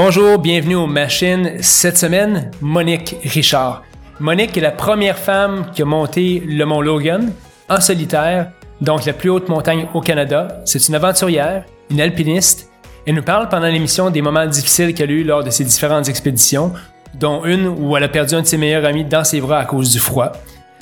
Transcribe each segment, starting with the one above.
Bonjour, bienvenue aux machines. Cette semaine, Monique Richard. Monique est la première femme qui a monté le mont Logan en solitaire, donc la plus haute montagne au Canada. C'est une aventurière, une alpiniste. Elle nous parle pendant l'émission des moments difficiles qu'elle a eu lors de ses différentes expéditions, dont une où elle a perdu un de ses meilleurs amis dans ses bras à cause du froid.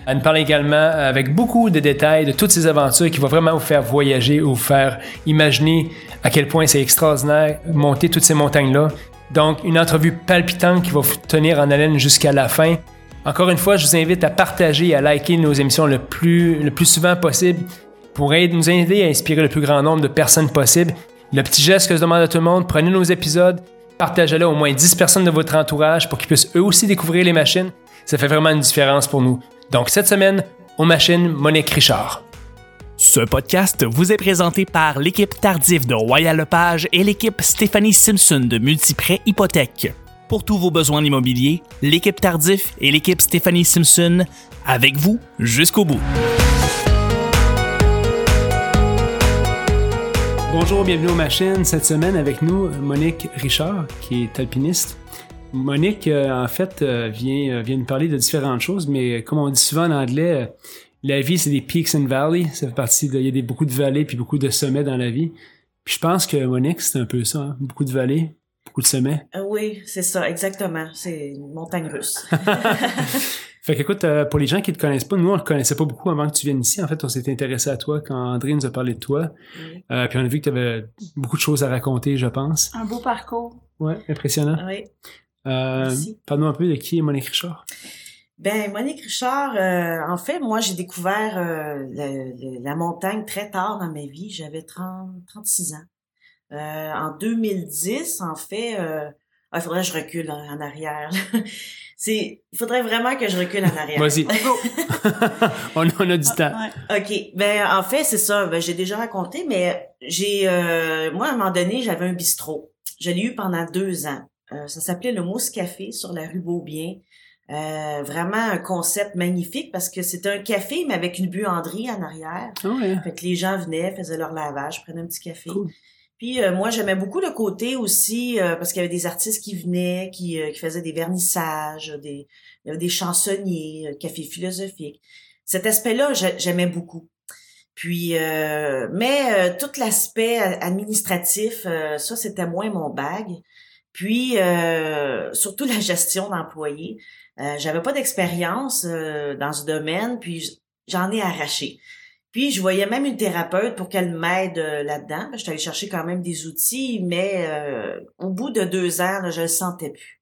Elle nous parle également avec beaucoup de détails de toutes ces aventures qui vont vraiment vous faire voyager ou vous faire imaginer à quel point c'est extraordinaire monter toutes ces montagnes-là. Donc, une entrevue palpitante qui va vous tenir en haleine jusqu'à la fin. Encore une fois, je vous invite à partager et à liker nos émissions le plus, souvent possible pour nous aider à inspirer le plus grand nombre de personnes possible. Le petit geste que je demande à tout le monde, prenez nos épisodes, partagez-les au moins 10 personnes de votre entourage pour qu'ils puissent eux aussi découvrir les machines. Ça fait vraiment une différence pour nous. Donc cette semaine, aux machines, Monique Richard. Ce podcast vous est présenté par l'équipe Tardif de Royal Lepage et l'équipe Stéphanie Simpson de Multiprêt Hypothèque. Pour tous vos besoins immobiliers, l'équipe Tardif et l'équipe Stéphanie Simpson, avec vous jusqu'au bout. Bonjour, bienvenue aux machines. Cette semaine avec nous, Monique Richard, qui est alpiniste. Monique, euh, en fait, euh, vient, euh, vient nous parler de différentes choses, mais comme on dit souvent en anglais, la vie, c'est des peaks and valleys. Ça fait partie de, il y a des, beaucoup de vallées puis beaucoup de sommets dans la vie. Puis je pense que Monique, c'est un peu ça, hein. beaucoup de vallées, beaucoup de sommets. oui, c'est ça, exactement. C'est une montagne russe. fait qu'écoute, pour les gens qui te connaissent pas, nous, on ne te connaissait pas beaucoup avant que tu viennes ici. En fait, on s'est intéressé à toi quand André nous a parlé de toi. puis on a vu que tu avais beaucoup de choses à raconter, je pense. Un beau parcours. Ouais, impressionnant. Oui. Euh, Parle-nous un peu de qui est Monique Richard. Ben Monique Richard, euh, en fait, moi j'ai découvert euh, la montagne très tard dans ma vie. J'avais 30, 36 ans. Euh, en 2010, en fait, euh, ah, il faudrait que je recule en, arrière. C'est, il faudrait vraiment que je recule en arrière. Vas-y. on, on, a du temps. Ok. Ben en fait c'est ça. Ben, j'ai déjà raconté, mais j'ai, moi à un moment donné j'avais un bistrot. Je l'ai eu pendant deux ans. Euh, ça s'appelait le Mousse Café sur la rue Beaubien. Euh, vraiment un concept magnifique parce que c'était un café mais avec une buanderie en arrière. Oh Fait que les gens venaient, faisaient leur lavage, prenaient un petit café. Puis euh, moi j'aimais beaucoup le côté aussi parce qu'il y avait des artistes qui venaient, qui, qui faisaient des vernissages, des il y avait des chansonniers, café philosophique. Cet aspect-là j'aimais beaucoup. Puis mais tout l'aspect administratif, ça c'était moins mon bag. Puis euh, surtout la gestion d'employés. Euh, j'avais pas d'expérience euh, dans ce domaine, puis j'en ai arraché. Puis je voyais même une thérapeute pour qu'elle m'aide euh, là-dedans. Je suis allée chercher quand même des outils, mais au bout de deux ans, je le sentais plus.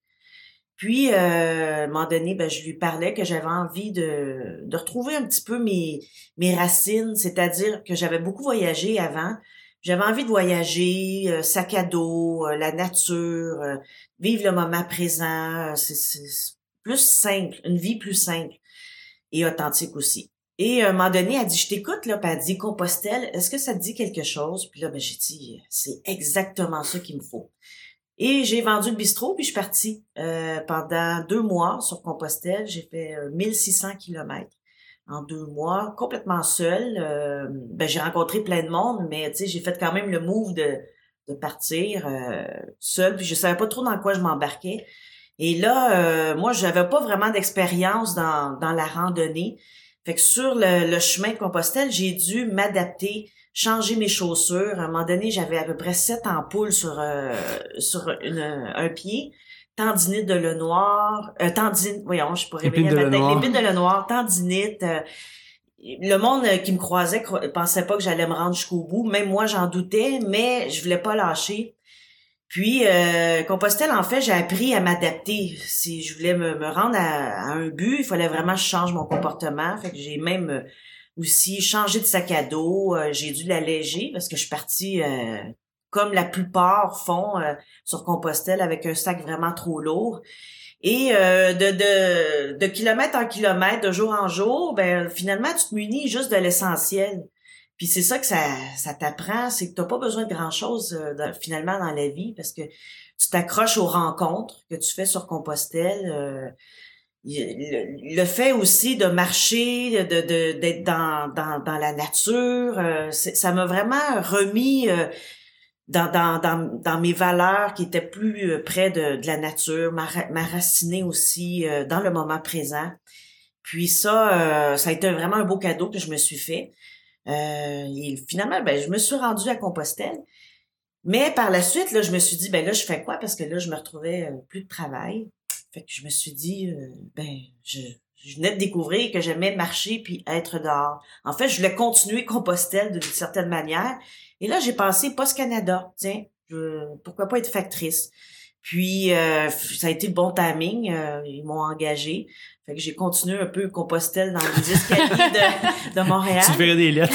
Puis, à un moment donné, ben, je lui parlais que j'avais envie de, de retrouver un petit peu mes, mes racines, c'est-à-dire que j'avais beaucoup voyagé avant, j'avais envie de voyager, euh, sac à dos, euh, la nature, euh, vivre le moment présent. C'est plus simple, une vie plus simple et authentique aussi. Et à un moment donné, elle dit, je t'écoute, là, puis elle dit, Compostelle, est-ce que ça te dit quelque chose? Puis là, ben, j'ai dit, c'est exactement ça qu'il me faut. Et j'ai vendu le bistrot, puis je suis partie pendant deux mois sur Compostelle. J'ai fait 1600 kilomètres en deux mois, complètement seule. Euh, ben, j'ai rencontré plein de monde, mais j'ai fait quand même le move de, de partir euh, seule, puis je savais pas trop dans quoi je m'embarquais. Et là, euh, moi, j'avais pas vraiment d'expérience dans, dans la randonnée. Fait que sur le, chemin de Compostelle, j'ai dû m'adapter, changer mes chaussures. À un moment donné, j'avais à peu près sept ampoules sur euh, sur un pied tendinite de le noir, euh, tendinite, voyons, je pourrais réveiller matin, l'épine de le noir, tendinite. Euh, le monde euh, qui me croisait pensait pas que j'allais me rendre jusqu'au bout. Même moi, j'en doutais, mais je voulais pas lâcher. Puis, euh, Compostelle, en fait, j'ai appris à m'adapter. Si je voulais me, me rendre à, un but, il fallait vraiment que je change mon comportement. Fait que j'ai même euh, aussi changé de sac à dos. j'ai dû l'alléger parce que je suis partie comme la plupart font euh, sur Compostelle avec un sac vraiment trop lourd. Et euh, de, de, de kilomètre en kilomètre, de jour en jour, ben finalement, tu te munis juste de l'essentiel. Puis c'est ça que ça, ça t'apprend, c'est que tu n'as pas besoin de grand-chose euh, finalement dans la vie parce que tu t'accroches aux rencontres que tu fais sur Compostelle. le, fait aussi de marcher, de d'être dans, dans, dans la nature, ça m'a vraiment remis dans, dans, dans, dans mes valeurs qui étaient plus euh, près de, de la nature, m'enraciner aussi euh, dans le moment présent. Puis ça, euh, ça a été vraiment un beau cadeau que je me suis fait. et finalement, ben, je me suis rendue à Compostelle. Mais par la suite, là, je me suis dit, ben là, je fais quoi? Parce que là, je me retrouvais plus de travail. Fait que je me suis dit, ben, je, je venais de découvrir que j'aimais marcher puis être dehors. En fait, je voulais continuer Compostelle d'une certaine manière. Et là, j'ai pensé Post Canada. Tiens, pourquoi pas être factrice? Puis euh, ça a été le bon timing. Euh, ils m'ont engagé. Fait que j'ai continué un peu Compostelle dans les escaliers de, de Montréal. Tu ferais des lettres.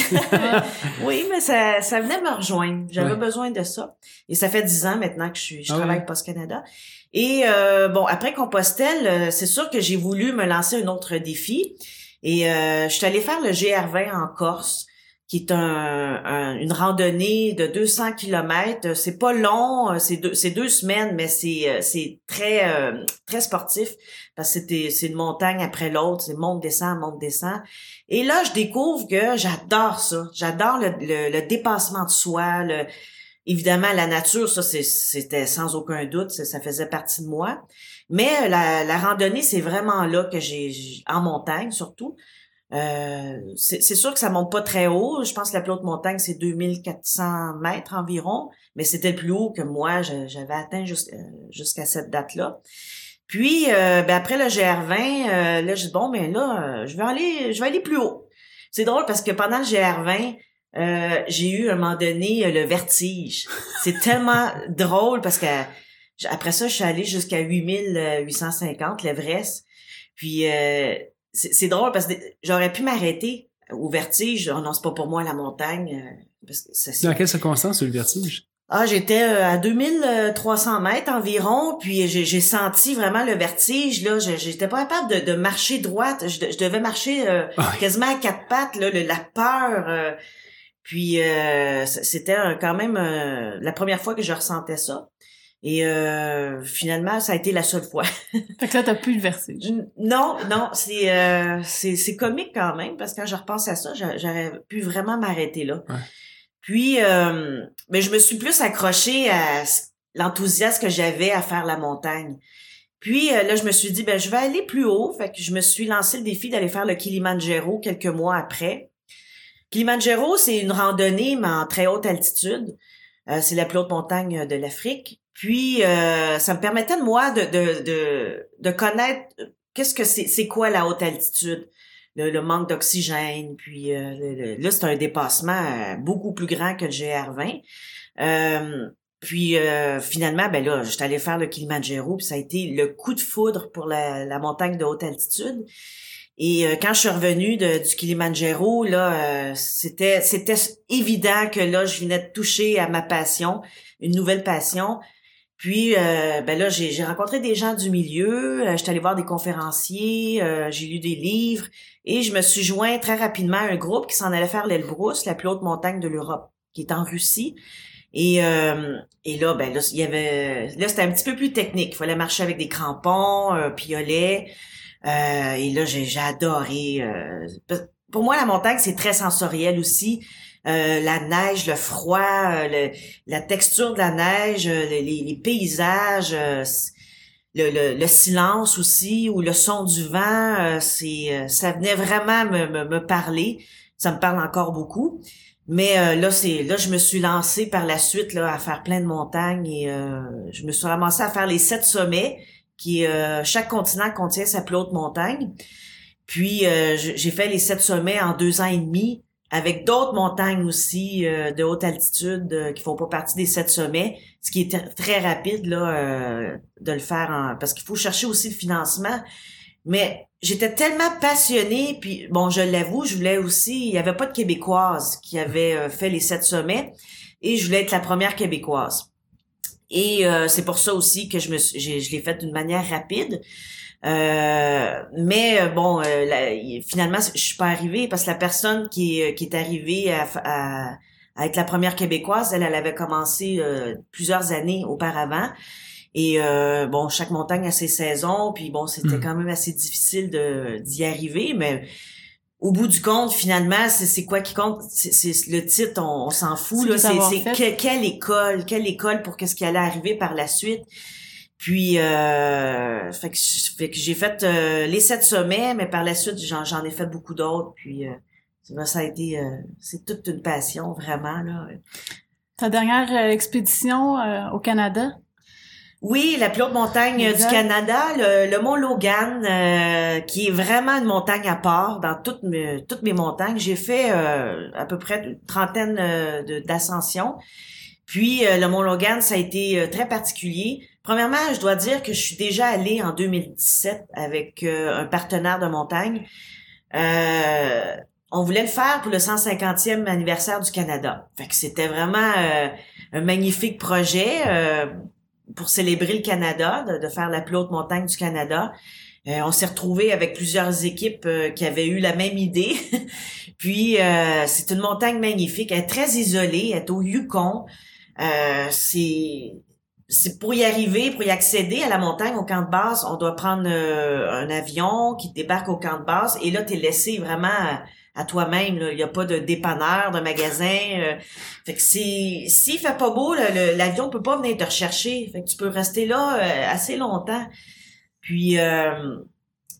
oui, mais ça, ça venait me rejoindre. J'avais besoin de ça. Et ça fait dix ans maintenant que je suis, je ah travaille Post Canada. Et euh, bon, après Compostelle, euh, c'est sûr que j'ai voulu me lancer un autre défi. Et euh, je suis allée faire le GR20 en Corse, qui est un, une randonnée de 200 kilomètres. C'est pas long, c'est deux, c'est deux semaines, mais c'est c'est très très sportif parce que c'est une montagne après l'autre, c'est monte descend monte descend. Et là, je découvre que j'adore ça. J'adore le, le, dépassement de soi, le Évidemment, la nature, ça, c'était sans aucun doute, ça, faisait partie de moi. Mais euh, la, la randonnée, c'est vraiment là que j'ai, en montagne surtout. Euh, c'est sûr que ça monte pas très haut. Je pense que la plus haute montagne, c'est 2400 mètres environ, mais c'était le plus haut que moi, j'avais atteint euh, jusqu'à cette date-là. Puis, ben après le GR20, là, je dis, bon, mais ben là, je vais aller, je vais aller plus haut. C'est drôle parce que pendant le GR20, euh, j'ai eu à un moment donné euh, le vertige. C'est tellement drôle parce que après ça, je suis allée jusqu'à 8850, l'Everest. Puis euh, c'est drôle parce que j'aurais pu m'arrêter au vertige. Oh non, c'est pas pour moi la montagne. Parce que Dans quelles circonstances le vertige? Ah, j'étais à 2300 mètres environ, puis j'ai senti vraiment le vertige. Là, j'étais pas capable de, marcher droite. Je, devais marcher ah quasiment à quatre pattes. Là, la peur. Puis euh, c'était quand même euh, la première fois que je ressentais ça. Et euh, finalement, ça a été la seule fois. fait que là, t'as plus le vertige. Non, non, c'est euh, c'est comique quand même parce que quand je repense à ça, j'aurais pu vraiment m'arrêter là. Puis, euh, mais je me suis plus accrochée à l'enthousiasme que j'avais à faire la montagne. Puis là, je me suis dit, ben je vais aller plus haut. Fait que je me suis lancé le défi d'aller faire le Kilimanjaro quelques mois après. Kilimanjaro, c'est une randonnée, mais en très haute altitude. Euh, c'est la plus haute montagne de l'Afrique. Puis, euh, ça me permettait de moi de, de, de, de connaître qu'est-ce que c'est, c'est quoi la haute altitude, le, manque d'oxygène. Puis euh, là, c'est un dépassement beaucoup plus grand que le GR20. puis finalement, ben là, j'étais allé faire le Kilimanjaro, puis ça a été le coup de foudre pour la, la montagne de haute altitude. Et euh, quand je suis revenue de, du Kilimanjaro, là, euh, c'était c'était évident que là, je venais de toucher à ma passion, une nouvelle passion. Puis, euh, ben là, j'ai rencontré des gens du milieu, euh, j'étais allée voir des conférenciers, j'ai lu des livres, et je me suis joint très rapidement à un groupe qui s'en allait faire l'Elbrus, la plus haute montagne de l'Europe, qui est en Russie. Et, et là, ben là, il y avait, là, c'était un petit peu plus technique. Il fallait marcher avec des crampons, un piolet. Euh, et là, j'ai adoré. Euh, pour moi, la montagne, c'est très sensoriel aussi. Euh, la neige, le froid, la texture de la neige, les, paysages, le, le, silence aussi, ou le son du vent, c'est ça venait vraiment me, me, parler. Ça me parle encore beaucoup. Mais là, c'est là, je me suis lancée par la suite là à faire plein de montagnes et je me suis ramassée à faire les sept sommets qui euh, chaque continent contient sa plus haute montagne. Puis euh, j'ai fait les sept sommets en deux ans et demi avec d'autres montagnes aussi euh, de haute altitude qui font pas partie des sept sommets, ce qui est très rapide là de le faire parce qu'il faut chercher aussi le financement. Mais j'étais tellement passionnée, puis bon, je l'avoue, je voulais aussi, il y avait pas de québécoise qui avait fait les sept sommets, et je voulais être la première québécoise. Et euh, c'est pour ça aussi que je me je l'ai fait d'une manière rapide. Euh, mais euh, bon, finalement, je suis pas arrivée parce que la personne qui est, qui est arrivée à, à, être la première québécoise, elle, elle avait commencé plusieurs années auparavant. Et bon, chaque montagne a ses saisons, puis bon, c'était hmm. quand même assez difficile de d'y arriver, mais au bout du compte, finalement, c'est quoi qui compte? C'est le titre, on, s'en fout. C'est là. C'est que- quelle école, quelle école pour qu'est-ce qui allait arriver par la suite? Puis, euh, fait que, fait que j'ai fait euh, les sept sommets, mais par la suite, j'en j'en ai fait beaucoup d'autres. Puis, euh, ça, a été, euh, c'est toute une passion, vraiment. là. Ta dernière euh, expédition euh, au Canada? Oui, la plus haute montagne Exact. du Canada, le, le mont Logan, euh, qui est vraiment une montagne à part dans toutes mes, toutes mes montagnes. J'ai fait euh, à peu près une trentaine de- d'ascensions. Puis euh, le mont Logan, ça a été euh, très particulier. Premièrement, je dois dire que je suis déjà allée en 2017 avec euh, un partenaire de montagne. Euh, on voulait le faire pour le 150e anniversaire du Canada. Fait que c'était vraiment euh, un magnifique projet. pour célébrer le Canada, de, faire la plus haute montagne du Canada. On s'est retrouvé avec plusieurs équipes qui avaient eu la même idée. Puis c'est une montagne magnifique, elle est très isolée, elle est au Yukon. C'est pour y arriver, pour y accéder à la montagne au camp de base, on doit prendre euh, un avion qui débarque au camp de base et là tu es laissé vraiment à, toi-même. Il n'y a pas de dépanneur, de magasin. euh, fait que c'est s'il fait pas beau, l'avion peut pas venir te rechercher. Fait que tu peux rester là euh, assez longtemps. Puis euh,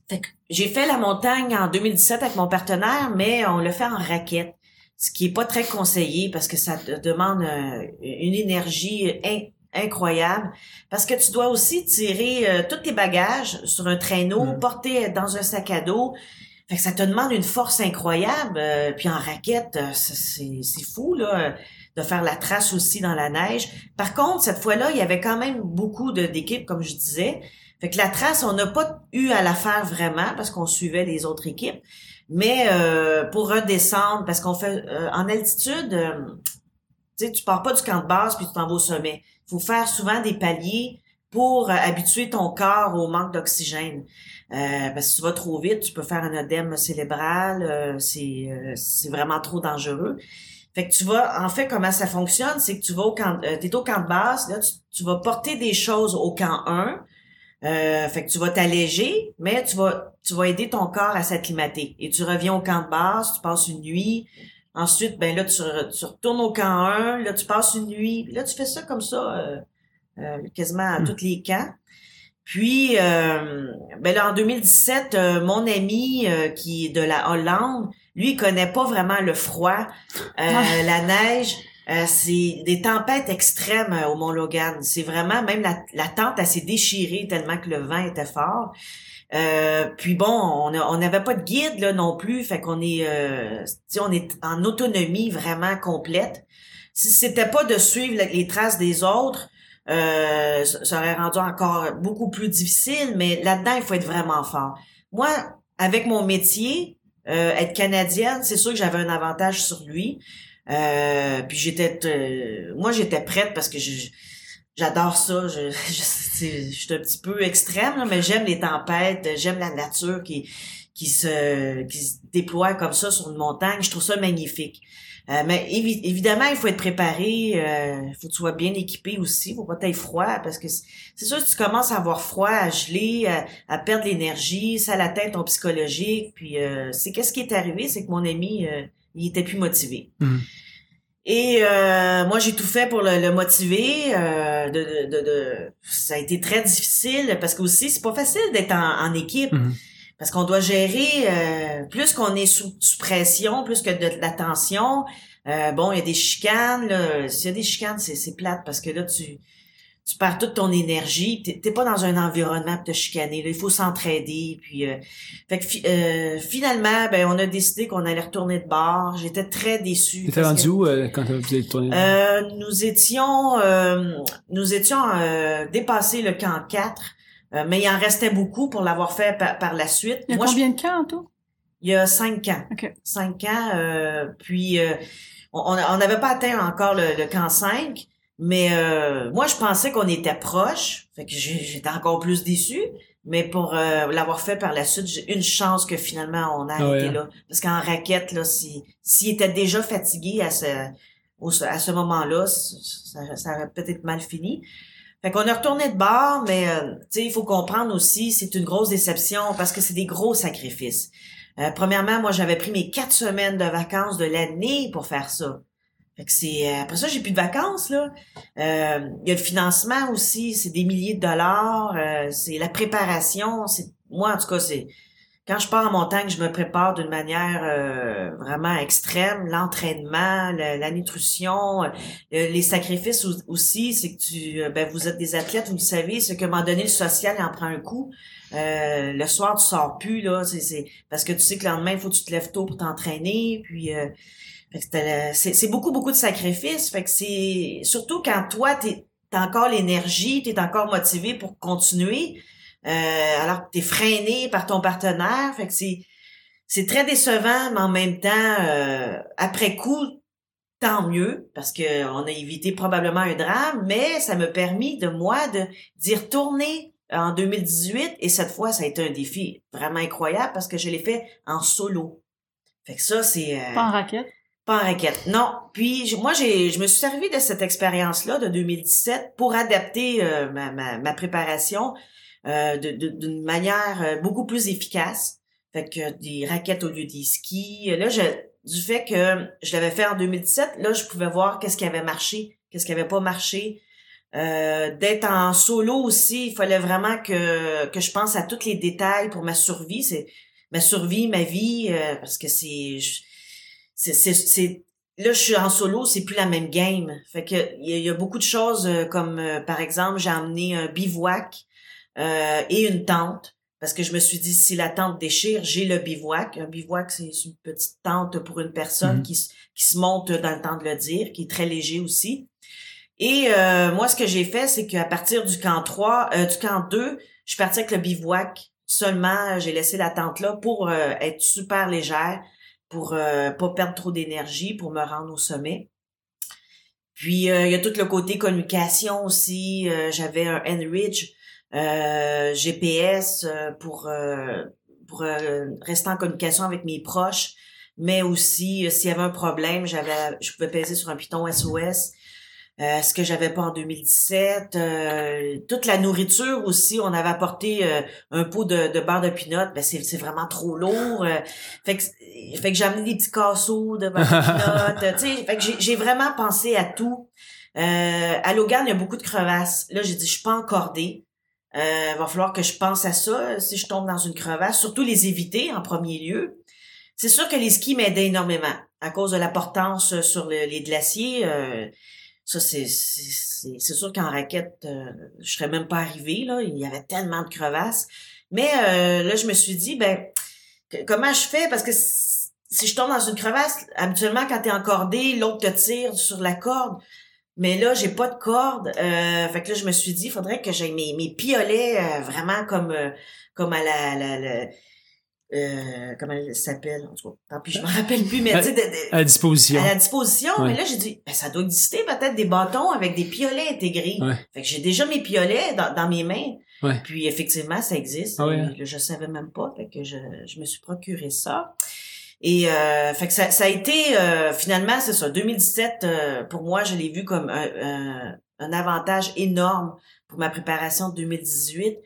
fait que j'ai fait la montagne en 2017 avec mon partenaire, mais on le fait en raquette. Ce qui est pas très conseillé parce que ça te demande euh, une énergie incroyable. Parce que tu dois aussi tirer euh, tous tes bagages sur un traîneau, Mm. porter dans un sac à dos. Fait que ça te demande une force incroyable. euh, puis en raquette, euh, c'est c'est fou là de faire la trace aussi dans la neige. Par contre, cette fois-là, il y avait quand même beaucoup d'équipes, comme je disais. Fait que la trace, on n'a pas eu à la faire vraiment parce qu'on suivait les autres équipes. Mais euh, pour redescendre, parce qu'on fait euh, en altitude, euh, tu sais, tu pars pas du camp de base puis tu t'en vas au sommet. Faut faire souvent des paliers pour euh, habituer ton corps au manque d'oxygène. Euh, si tu vas trop vite, tu peux faire un œdème cérébral, euh, c'est euh, c'est vraiment trop dangereux. Fait que tu vas, en fait, comment ça fonctionne, c'est que tu vas au camp, t'es au camp de base, là, tu, vas porter des choses au camp 1, euh, fait que tu vas t'alléger, mais tu vas, tu vas aider ton corps à s'acclimater. Et tu reviens au camp de base, tu passes une nuit. Ensuite, ben là, tu, re- tu retournes au camp 1, là, tu passes une nuit. Là, tu fais ça comme ça, euh, euh, quasiment à Hmm. tous les camps. Puis, euh, ben là, en 2017, euh, mon ami euh, qui est de la Hollande, lui, il connaît pas vraiment le froid, euh, Ah. la neige. Euh, c'est des tempêtes extrêmes au Mont Logan. C'est vraiment même la, la tente elle s'est déchirée tellement que le vent était fort. Euh, puis bon, on n'avait pas de guide là non plus, fait qu'on est, euh, on est en autonomie vraiment complète. Si c'était pas de suivre les traces des autres, euh, ça aurait rendu encore beaucoup plus difficile. Mais là-dedans, il faut être vraiment fort. Moi, avec mon métier, euh, être canadienne, c'est sûr que j'avais un avantage sur lui. Euh, puis j'étais, moi j'étais prête parce que je- j'adore ça. Je, je, je suis un petit peu extrême, là, mais j'aime les tempêtes, j'aime la nature qui qui se qui se déploie comme ça sur une montagne. Je trouve ça magnifique. Euh, mais évi- évidemment, il faut être préparé. euh, Il faut que tu sois bien équipé aussi. Faut pas t'aille froid parce que c'est sûr que tu commences à avoir froid, à geler, à, à perdre l'énergie, ça l'atteint ton psychologique. Puis euh, c'est qu'est-ce qui est arrivé, c'est que mon ami euh, il était plus motivé. Mhm. Et euh, moi, j'ai tout fait pour le, le motiver. euh, de, de, de, de- ça a été très difficile parce que aussi, c'est pas facile d'être en, en équipe. Mhm. Parce qu'on doit gérer, euh, plus qu'on est sous, sous pression, plus que de, la tension. euh, bon, il y a des chicanes. S'il y a des chicanes, c'est, c'est plate parce que là, tu, tu perds toute ton énergie. T'es, t'es pas dans un environnement pour te chicaner. Là. Il faut s'entraider. Puis, euh, fait que fi- euh, finalement, ben, on a décidé qu'on allait retourner de bord. J'étais très déçue. T'étais rendu que- où euh, quand vous êtes tourné? euh, nous étions euh, nous étions euh, dépassés le camp 4, euh, mais il en restait beaucoup pour l'avoir fait par, par la suite. Il y a Moi, je- combien de camps en tout? il y a cinq camps. OK. Cinq camps, euh, puis euh, on on n'avait pas atteint encore le, le camp 5, mais euh, moi je pensais qu'on était proche, fait que j'étais encore plus déçue. Mais pour euh, l'avoir fait par la suite, j'ai une chance que finalement on a Ah arrêté ouais. là. Parce qu'en raquette, là, si s'il était déjà fatigué à ce au- à ce moment-là, ça, ça aurait peut-être mal fini. Fait qu'on est retourné de bord, mais euh, tu sais, il faut comprendre aussi, c'est une grosse déception parce que c'est des gros sacrifices. Euh, premièrement, moi, j'avais pris mes quatre semaines de vacances de l'année pour faire ça. Fait que c'est euh, après ça, j'ai plus de vacances là. Euh, il y a le financement aussi, c'est des milliers de dollars. c'est la préparation. C'est moi en tout cas, c'est quand je pars en montagne, je me prépare d'une manière vraiment extrême. L'entraînement, la, nutrition, les sacrifices aussi. C'est que tu, ben vous êtes des athlètes, vous le savez, c'est que m'en donner le social en prend un coup. Euh, le soir, tu sors plus, là. C'est, parce que tu sais que le lendemain, il faut que tu te lèves tôt pour t'entraîner. Puis euh, c'est, beaucoup, beaucoup de sacrifices. Fait que c'est. Surtout quand toi, t'es, t'as encore l'énergie, t'es encore motivé pour continuer. Euh, alors que t'es freiné par ton partenaire. Fait que c'est. C'est très décevant, mais en même temps, après coup, tant mieux, parce que on a évité probablement un drame, mais ça m'a permis de moi de d'y retourner en 2018 et cette fois ça a été un défi vraiment incroyable parce que je l'ai fait en solo. Fait que ça c'est euh, pas en raquette? En raquette. Non, puis moi j'ai je me suis servi de cette expérience là de 2017 pour adapter euh, ma, ma, ma, préparation euh, d'une manière euh, beaucoup plus efficace. Fait que des raquettes au lieu des skis. Là je du fait que je l'avais fait en 2017, là je pouvais voir qu'est-ce qui avait marché, qu'est-ce qui avait pas marché euh, d'être en solo aussi, il fallait vraiment que que je pense à tous les détails pour ma survie, c'est ma survie, ma vie, euh, parce que c'est c'est c'est là je suis en solo, c'est plus la même game. Fait que il y, a beaucoup de choses euh, comme par exemple j'ai amené un bivouac et une tente parce que je me suis dit si la tente déchire, j'ai le bivouac. Un bivouac c'est une petite tente pour une personne mm-hmm. qui qui se monte dans le temps de le dire, qui est très léger aussi. Et euh, moi, ce que j'ai fait, c'est qu'à partir du camp 3, euh, du camp 2, je suis partie avec le bivouac. Seulement, j'ai laissé la tente là pour euh, être super légère, pour pas perdre trop d'énergie, pour me rendre au sommet. Puis, il y a tout le côté communication aussi. J'avais un Enridge GPS pour, pour rester en communication avec mes proches. Mais aussi, s'il y avait un problème, j'avais, je pouvais peser sur un piton SOS euh, ce que j'avais pas en 2017. Euh, toute la nourriture aussi, on avait apporté euh, un pot de, de beurre de pinot, ben c'est, c'est vraiment trop lourd. fait que, fait que j'ai amené des petits casseaux de beurre de pinot. fait que j'ai, vraiment pensé à tout. à Logan, il y a beaucoup de crevasses. Là, j'ai dit, je suis pas encordée. Euh, va falloir que je pense à ça si je tombe dans une crevasse, surtout les éviter en premier lieu. C'est sûr que les skis m'aidaient énormément à cause de la portance sur les glaciers. Ça, c'est, c'est, c'est sûr qu'en raquette, euh, je serais même pas arrivée, là. Il y avait tellement de crevasses. Mais euh, là, je me suis dit, ben, comment je fais? Parce que si je tombe dans une crevasse, habituellement, quand t'es encordé, l'autre te tire sur la corde. Mais là, j'ai pas de corde. Euh, fait que là, je me suis dit, il faudrait que j'aie mes, mes piolets vraiment comme comme à la, la euh, comment elle s'appelle? En tout cas tant pis je me rappelle plus mais tu sais à disposition. à la disposition mais là j'ai dit ben, ça doit exister peut-être des bâtons avec des piolets intégrés. Fait que j'ai déjà mes piolets dans, dans mes mains. Puis effectivement ça existe. Ah hein. je savais même pas fait que je, je me suis procuré ça et euh, fait que ça, ça a été euh, finalement c'est ça 2017 euh, pour moi je l'ai vu comme un, un, un avantage énorme pour ma préparation de 2018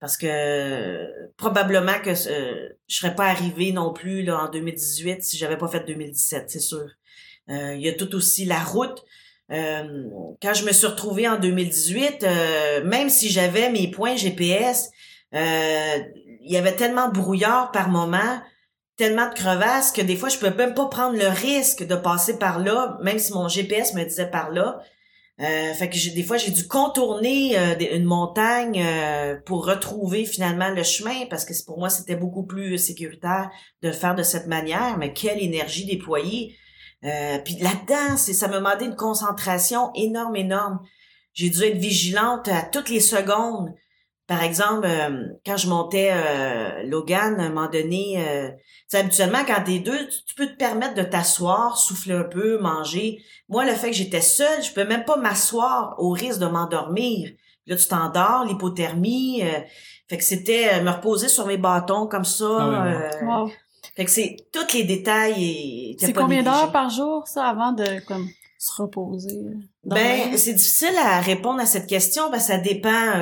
parce que probablement que euh, je serais pas arrivée non plus là en 2018 si j'avais pas fait 2017, c'est sûr. Euh, il y a tout aussi la route. Euh, quand je me suis retrouvée en 2018, euh, même si j'avais mes points GPS, il y avait tellement de brouillard par moment, tellement de crevasses que des fois je pouvais même pas prendre le risque de passer par là, même si mon GPS me disait par là. Euh, fait que des fois j'ai dû contourner euh, une montagne euh, pour retrouver finalement le chemin parce que pour moi c'était beaucoup plus sécuritaire de le faire de cette manière. Mais quelle énergie déployée Puis là-dedans, ça me demandait une concentration énorme, énorme. J'ai dû être vigilante à toutes les secondes. Par exemple, quand je montais Logan, à un moment donné, habituellement, quand t'es deux, tu, peux te permettre de t'asseoir, souffler un peu, manger. Moi, le fait que j'étais seule, je peux même pas m'asseoir au risque de m'endormir. Là, tu t'endors, l'hypothermie. Euh, fait que c'était euh, me reposer sur mes bâtons comme ça. Ah euh, fait que c'est tous les détails. C'est combien d'heures par jour, ça, avant de comme se reposer? Ben, c'est difficile à répondre à cette question parce que ça dépend.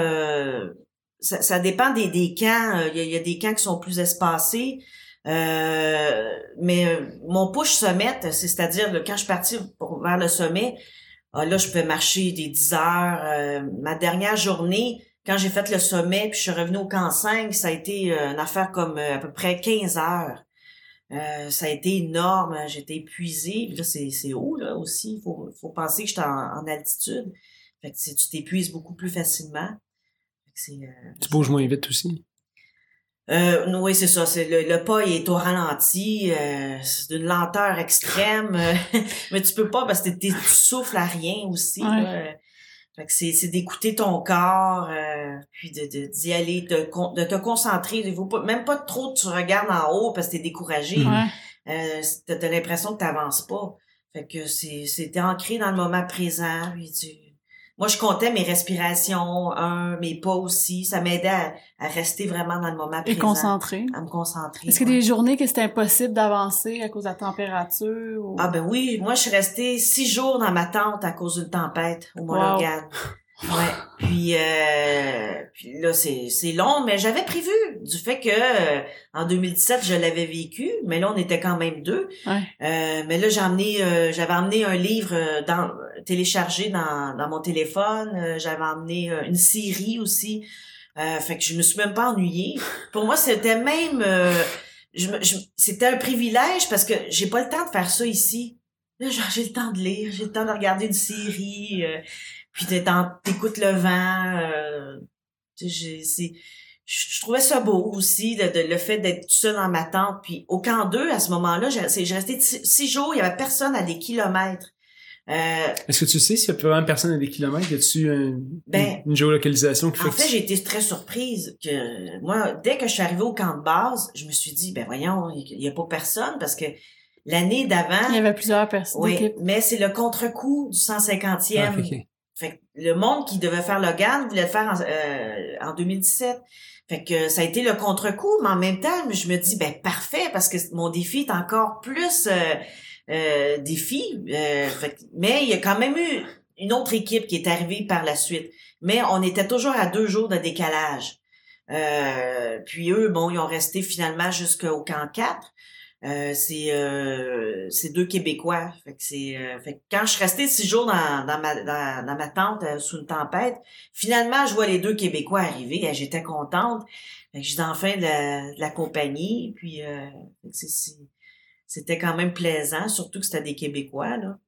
Ça, ça, dépend des, des camps. Il y, a, des camps qui sont plus espacés. Euh, mais euh, mon push sommet, c'est-à-dire quand je suis partie pour, vers le sommet, ah, là, je peux marcher des 10 heures. Euh, ma dernière journée, quand j'ai fait le sommet, puis je suis revenue au camp 5, ça a été une affaire comme à peu près 15 heures. ça a été énorme, j'étais épuisée. là, c'est haut là aussi. Il faut, faut penser que j'étais en, altitude. Fait que tu t'épuises beaucoup plus facilement. Tu bouges moins vite aussi. Euh, oui, c'est ça. C'est le, le, pas est au ralenti. Euh, c'est d'une lenteur extrême. mais tu peux pas parce que tu souffles à rien aussi. Fait que c'est, c'est d'écouter ton corps, euh, puis de, d'y aller, de, de te concentrer. Il faut pas, même pas trop tu regardes en haut parce que t'es découragé. Euh, t'as, l'impression que t'avances pas. Fait que c'est, c'était ancré dans le moment présent. Puis tu, moi, je comptais mes respirations, un, mes pas aussi. Ça m'aidait à, rester vraiment dans le moment présent. Et. À me concentrer. Est-ce qu'il y a des journées que c'était impossible d'avancer à cause de la température? Ou... Ah ben oui, moi, je suis restée six jours dans ma tente à cause d'une tempête au Mont-Logan. Ouais. Puis, euh, puis là, c'est, c'est long, mais j'avais prévu du fait que euh, en 2017, je l'avais vécu, mais là, on était quand même deux. Ouais. Euh, mais là, j'ai emmené, euh, j'avais emmené un livre dans, téléchargé dans, dans mon téléphone. j'avais emmené une série aussi. fait que je me suis même pas ennuyée. Pour moi, c'était même... je, je, c'était un privilège parce que j'ai pas le temps de faire ça ici. Là, genre, j'ai le temps de lire, j'ai le temps de regarder une série puis t'écoutes le vent. Euh, je, trouvais ça beau aussi, le fait d'être tout seul dans ma tente. Puis au camp 2, à ce moment-là, j'ai, resté six jours, il y avait personne à des kilomètres. Euh, Est-ce que tu sais s'il y a vraiment personne à des kilomètres? Y a-tu ben, une géolocalisation qui fait En fait, j'ai été très surprise que moi, dès que je suis arrivée au camp de base, je me suis dit, ben voyons, il y, a pas personne parce que l'année d'avant... Il y avait plusieurs personnes. Oui, mais c'est le contre-coup du 150e. Ah, fait que le monde qui devait faire Logan voulait le faire en, euh, en 2017. Fait que ça a été le contre-coup, mais en même temps, je me dis, ben parfait, parce que mon défi est encore plus euh, euh défi. Euh, mais il y a quand même eu une autre équipe qui est arrivée par la suite. Mais on était toujours à deux jours de décalage. Euh, puis eux, bon, ils ont resté finalement jusqu'au camp 4. Euh, c'est euh, c'est deux Québécois. Fait que c'est euh, fait quand je suis six jours dans, ma tente sous une tempête, finalement je vois les deux Québécois arriver. J'étais contente. Fait que j'étais enfin de la, compagnie. Puis c'était quand même plaisant, surtout que c'était des Québécois là.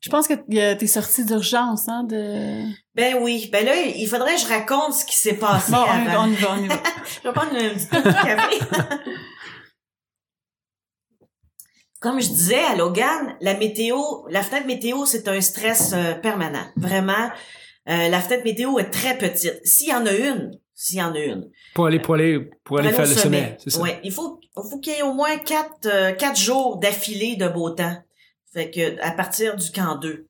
Je pense que t'es sortie d'urgence, hein, de... Ben oui. Ben là, il faudrait que je raconte ce qui s'est passé bon, avant. on y va, on y va. je vais prendre un petit peu de café. Comme je disais à Logan, la météo, la fenêtre météo, c'est un stress euh, permanent. Vraiment, euh, la fenêtre météo est très petite. S'il y en a une, s'il y en a une. Pour aller, pour aller, pour, aller faire le sommet, c'est ça? Ouais, il faut, il faut qu'il y ait au moins quatre, euh, quatre jours d'affilée de beau temps. Fait que à partir du camp 2.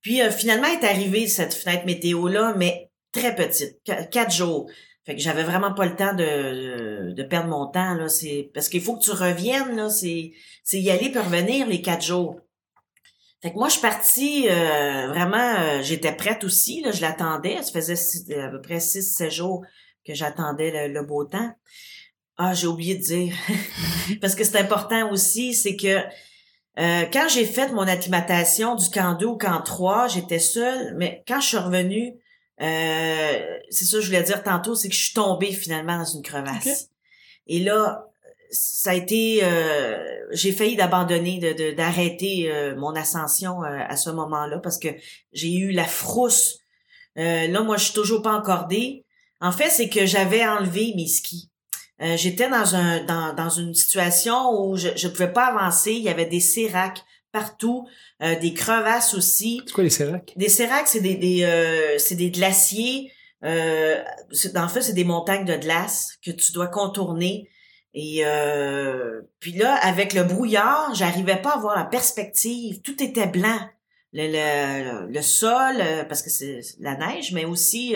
Puis finalement est arrivée cette fenêtre météo là, mais très petite, quatre jours. Fait que j'avais vraiment pas le temps de, de perdre mon temps là. C'est parce qu'il faut que tu reviennes là. C'est c'est y aller puis revenir les quatre jours. Fait que moi je suis partie euh, vraiment. Euh, j'étais prête aussi là. Je l'attendais. Ça faisait à peu près six sept jours que j'attendais le, beau temps. Ah j'ai oublié de dire parce que c'est important aussi. C'est que euh, quand j'ai fait mon acclimatation du camp 2 au camp 3, j'étais seule, mais quand je suis revenue, euh, c'est ça que je voulais dire tantôt, c'est que je suis tombée finalement dans une crevasse. Et là, ça a été, euh, j'ai failli d'abandonner, de, d'arrêter euh, mon ascension à ce moment-là parce que j'ai eu la frousse. là, moi, je suis toujours pas encordée. En fait, c'est que j'avais enlevé mes skis. j'étais dans un dans, dans une situation où je ne pouvais pas avancer. Il y avait des séracs partout, euh, des crevasses aussi. C'est quoi les séracs? Des séracs, c'est des, des euh, c'est des glaciers. Euh, en fait, c'est des montagnes de glace que tu dois contourner. Et euh, puis là, avec le brouillard, j'arrivais pas à voir la perspective. Tout était blanc. Le, le, le sol, euh, parce que c'est la neige, mais aussi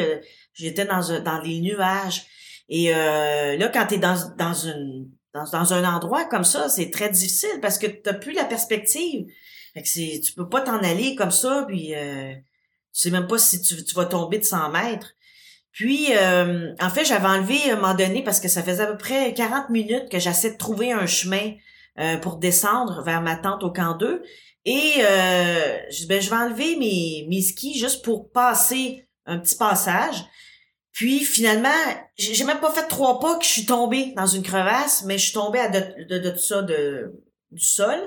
j'étais dans, dans les nuages. Et là, quand tu es dans, dans une dans, dans un endroit comme ça, c'est très difficile parce que tu plus la perspective. Fait que tu peux pas t'en aller comme ça, puis euh, tu sais même pas si tu, tu vas tomber de 100 mètres. Puis, euh, en fait, j'avais enlevé à un moment donné, parce que ça faisait à peu près 40 minutes que j'essayais de trouver un chemin euh, pour descendre vers ma tente au camp 2. Et euh, je, ben, je vais enlever mes, mes skis juste pour passer un petit passage. Puis finalement, j'ai même pas fait trois pas que je suis tombée dans une crevasse, mais je suis tombée à de, de, de, ça de, du sol.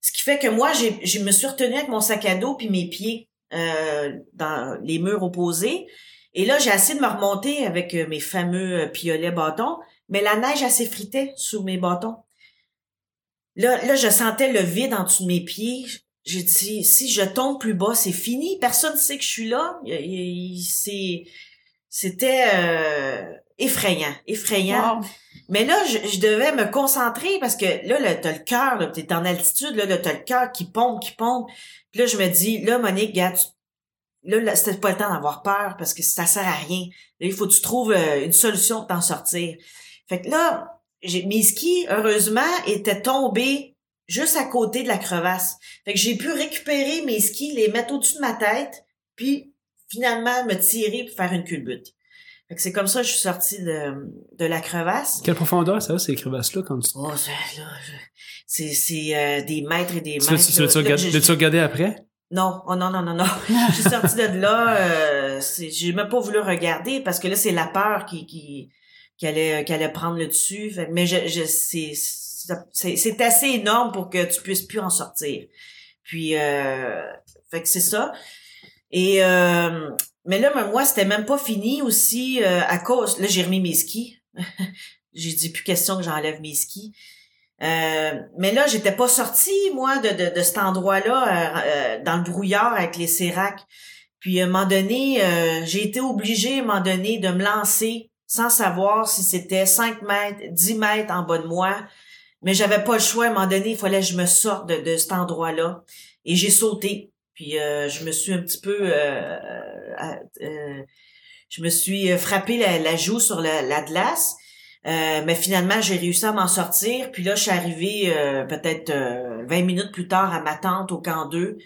Ce qui fait que moi, je me suis retenue avec mon sac à dos puis mes pieds euh, dans les murs opposés. Et là, j'ai essayé de me remonter avec euh, mes fameux euh, piolets bâtons, mais la neige, elle s'effritait sous mes bâtons. Là, là, je sentais le vide en dessous de mes pieds. J'ai dit, si je tombe plus bas, c'est fini. Personne ne sait que je suis là. C'était euh, effrayant, effrayant. Mais là, je, devais me concentrer parce que là, là t'as le cœur, t'es en altitude, là, là t'as le cœur qui pompe, qui pompe. Puis là, je me dis, là, Monique, gars, là, c'était pas le temps d'avoir peur parce que ça sert à rien. Là, il faut que tu trouves euh, une solution pour t'en sortir. Fait que là, j'ai, mes skis, heureusement, étaient tombés juste à côté de la crevasse. Fait que j'ai pu récupérer mes skis, les mettre au-dessus de ma tête, puis finalement me tirer pour faire une culbute. Fait que c'est comme ça que je suis sortie de, de la crevasse. Quelle profondeur ça, ces crevasses-là, quand tu... Oh, c'est, c'est euh, des mètres et des mètres. Tu, tu, tu, tu regarder après? Non, oh non, non, non, non. je suis sortie de là, euh, j'ai même pas voulu regarder parce que là, c'est la peur qui, qui, qui allait, qui allait prendre le dessus. mais je, je, c'est, c'est assez énorme pour que tu puisses plus en sortir. Puis, euh, fait que c'est ça. Et, euh, mais là, moi, c'était même pas fini aussi euh, à cause, là, j'ai remis mes skis. j'ai dit plus question que j'enlève mes skis. Euh, mais là, j'étais pas sortie, moi, de, de, de cet endroit-là, euh, euh, dans le brouillard avec les séracs. Puis à un moment donné, j'ai été obligée, à un moment donné, de me lancer sans savoir si c'était 5 mètres, 10 mètres en bas de moi. Mais j'avais pas le choix. À un moment donné, il fallait que je me sorte de, de cet endroit-là. Et j'ai sauté. Puis je me suis un petit peu... je me suis frappé la, la joue sur la, la glace. Euh, mais finalement, j'ai réussi à m'en sortir. Puis là, je suis arrivée euh, peut-être 20 euh, minutes plus tard à ma tante au camp 2.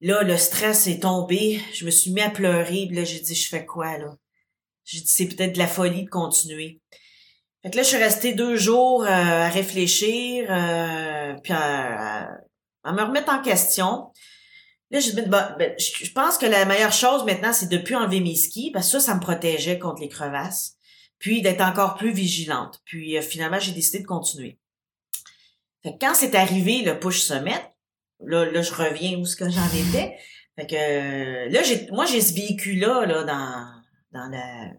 Là, le stress est tombé. Je me suis mis à pleurer. Puis là, j'ai dit, je fais quoi, là? J'ai dit, c'est peut-être de la folie de continuer. Fait que là, je suis restée deux jours à réfléchir, puis à, me remettre en question. Là, je, ben, ben, je pense que la meilleure chose maintenant, c'est de plus enlever mes skis, parce que ça, ça me protégeait contre les crevasses puis d'être encore plus vigilante. Puis euh, finalement, j'ai décidé de continuer. Quand c'est arrivé le push summit, là, là je reviens où ce que j'en étais. Fait que euh, là, moi j'ai ce véhicule-là là, dans, dans la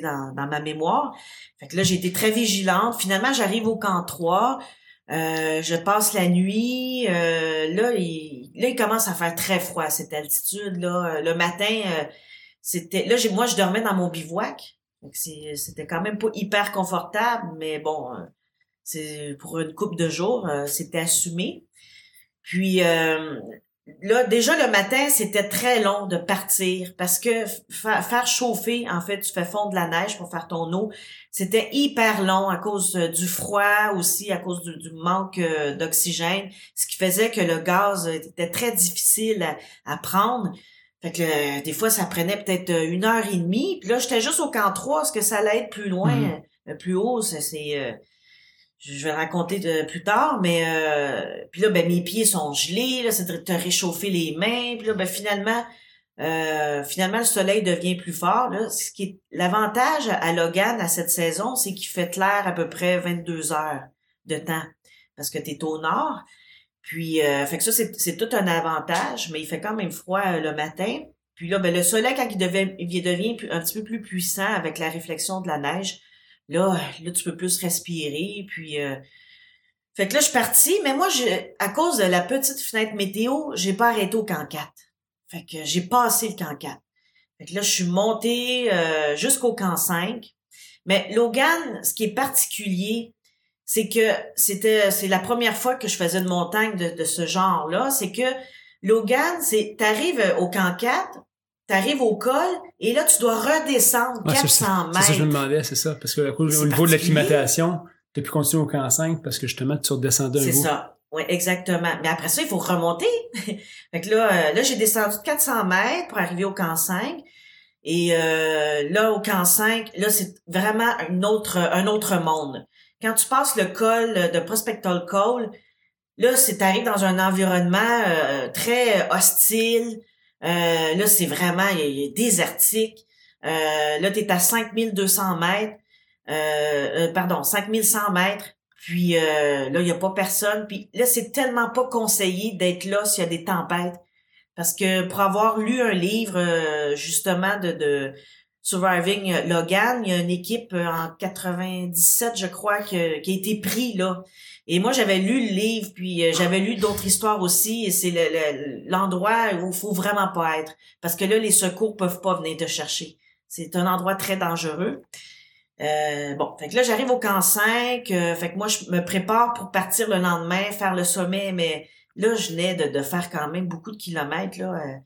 dans, dans ma mémoire. Fait que là, j'ai été très vigilante. Finalement, j'arrive au camp 3. Euh, je passe la nuit. là, il, là, il commence à faire très froid à cette altitude-là. Le matin, c'était. Là, moi, je dormais dans mon bivouac. C'était quand même pas hyper confortable, mais bon, euh, c'est pour une coupe de jours, euh, c'était assumé. Puis euh, là, déjà le matin, c'était très long de partir parce que faire chauffer, en fait, tu fais fondre la neige pour faire ton eau, c'était hyper long à cause du froid aussi, à cause du, manque d'oxygène, ce qui faisait que le gaz était très difficile à prendre. Fait que euh, des fois, ça prenait peut-être euh, une heure et demie. Puis là, j'étais juste au camp 3, parce que ça allait être plus loin, mhm. euh, plus haut? C'est, je vais le raconter de, plus tard, mais puis là, ben mes pieds sont gelés, là, c'est de te réchauffer les mains. Puis là, ben finalement, finalement, le soleil devient plus fort. Là. Ce qui est l'avantage à Logan à cette saison, c'est qu'il fait clair à peu près 22 heures de temps parce que tu es au nord. Puis, euh, fait que ça, c'est tout un avantage, mais il fait quand même froid euh, le matin. Puis là, ben, le soleil, quand il devient, il devient un petit peu plus puissant avec la réflexion de la neige, là, là, tu peux plus respirer. Puis, euh, fait que là, je suis partie, mais moi, je, à cause de la petite fenêtre météo, j'ai pas arrêté au camp 4. Fait que j'ai passé le camp 4. Fait que là, je suis montée jusqu'au camp 5. Mais Logan, ce qui est particulier, c'est que c'était c'est la première fois que je faisais une montagne de, de ce genre-là. C'est que Logan, c'est t'arrives au camp 4, t'arrives au col, et là, tu dois redescendre 400 mètres. C'est ça que je me demandais, c'est ça. Parce que au niveau de l'acclimatation, tu pu continuer au camp 5 parce que justement, tu redescendais un C'est ça. Oui, exactement. Mais après ça, il faut remonter. fait que là, euh, là j'ai descendu de 400 mètres pour arriver au camp 5. Et euh, là, au camp 5, là, c'est vraiment un autre, un autre monde. Quand tu passes le col de Prospectal Col, là, c'est arrivé dans un environnement euh, très hostile. Euh, là, c'est vraiment il désertique. Euh, là, tu es à 5200 mètres. Euh, pardon, 5100 mètres. Puis là, il n'y a pas personne. Puis là, c'est tellement pas conseillé d'être là s'il y a des tempêtes. Parce que pour avoir lu un livre justement de, de Surviving Logan, il y a une équipe en 97, je crois, qui, qui a été pris là. Et moi, j'avais lu le livre, puis euh, j'avais lu d'autres histoires aussi, et c'est l'endroit où il faut vraiment pas être. Parce que là, les secours peuvent pas venir te chercher. C'est un endroit très dangereux. Euh, bon, fait que là, j'arrive au camp 5. Euh, fait que moi, je me prépare pour partir le lendemain, faire le sommet, mais là, je venais de, faire quand même beaucoup de kilomètres. Là, euh,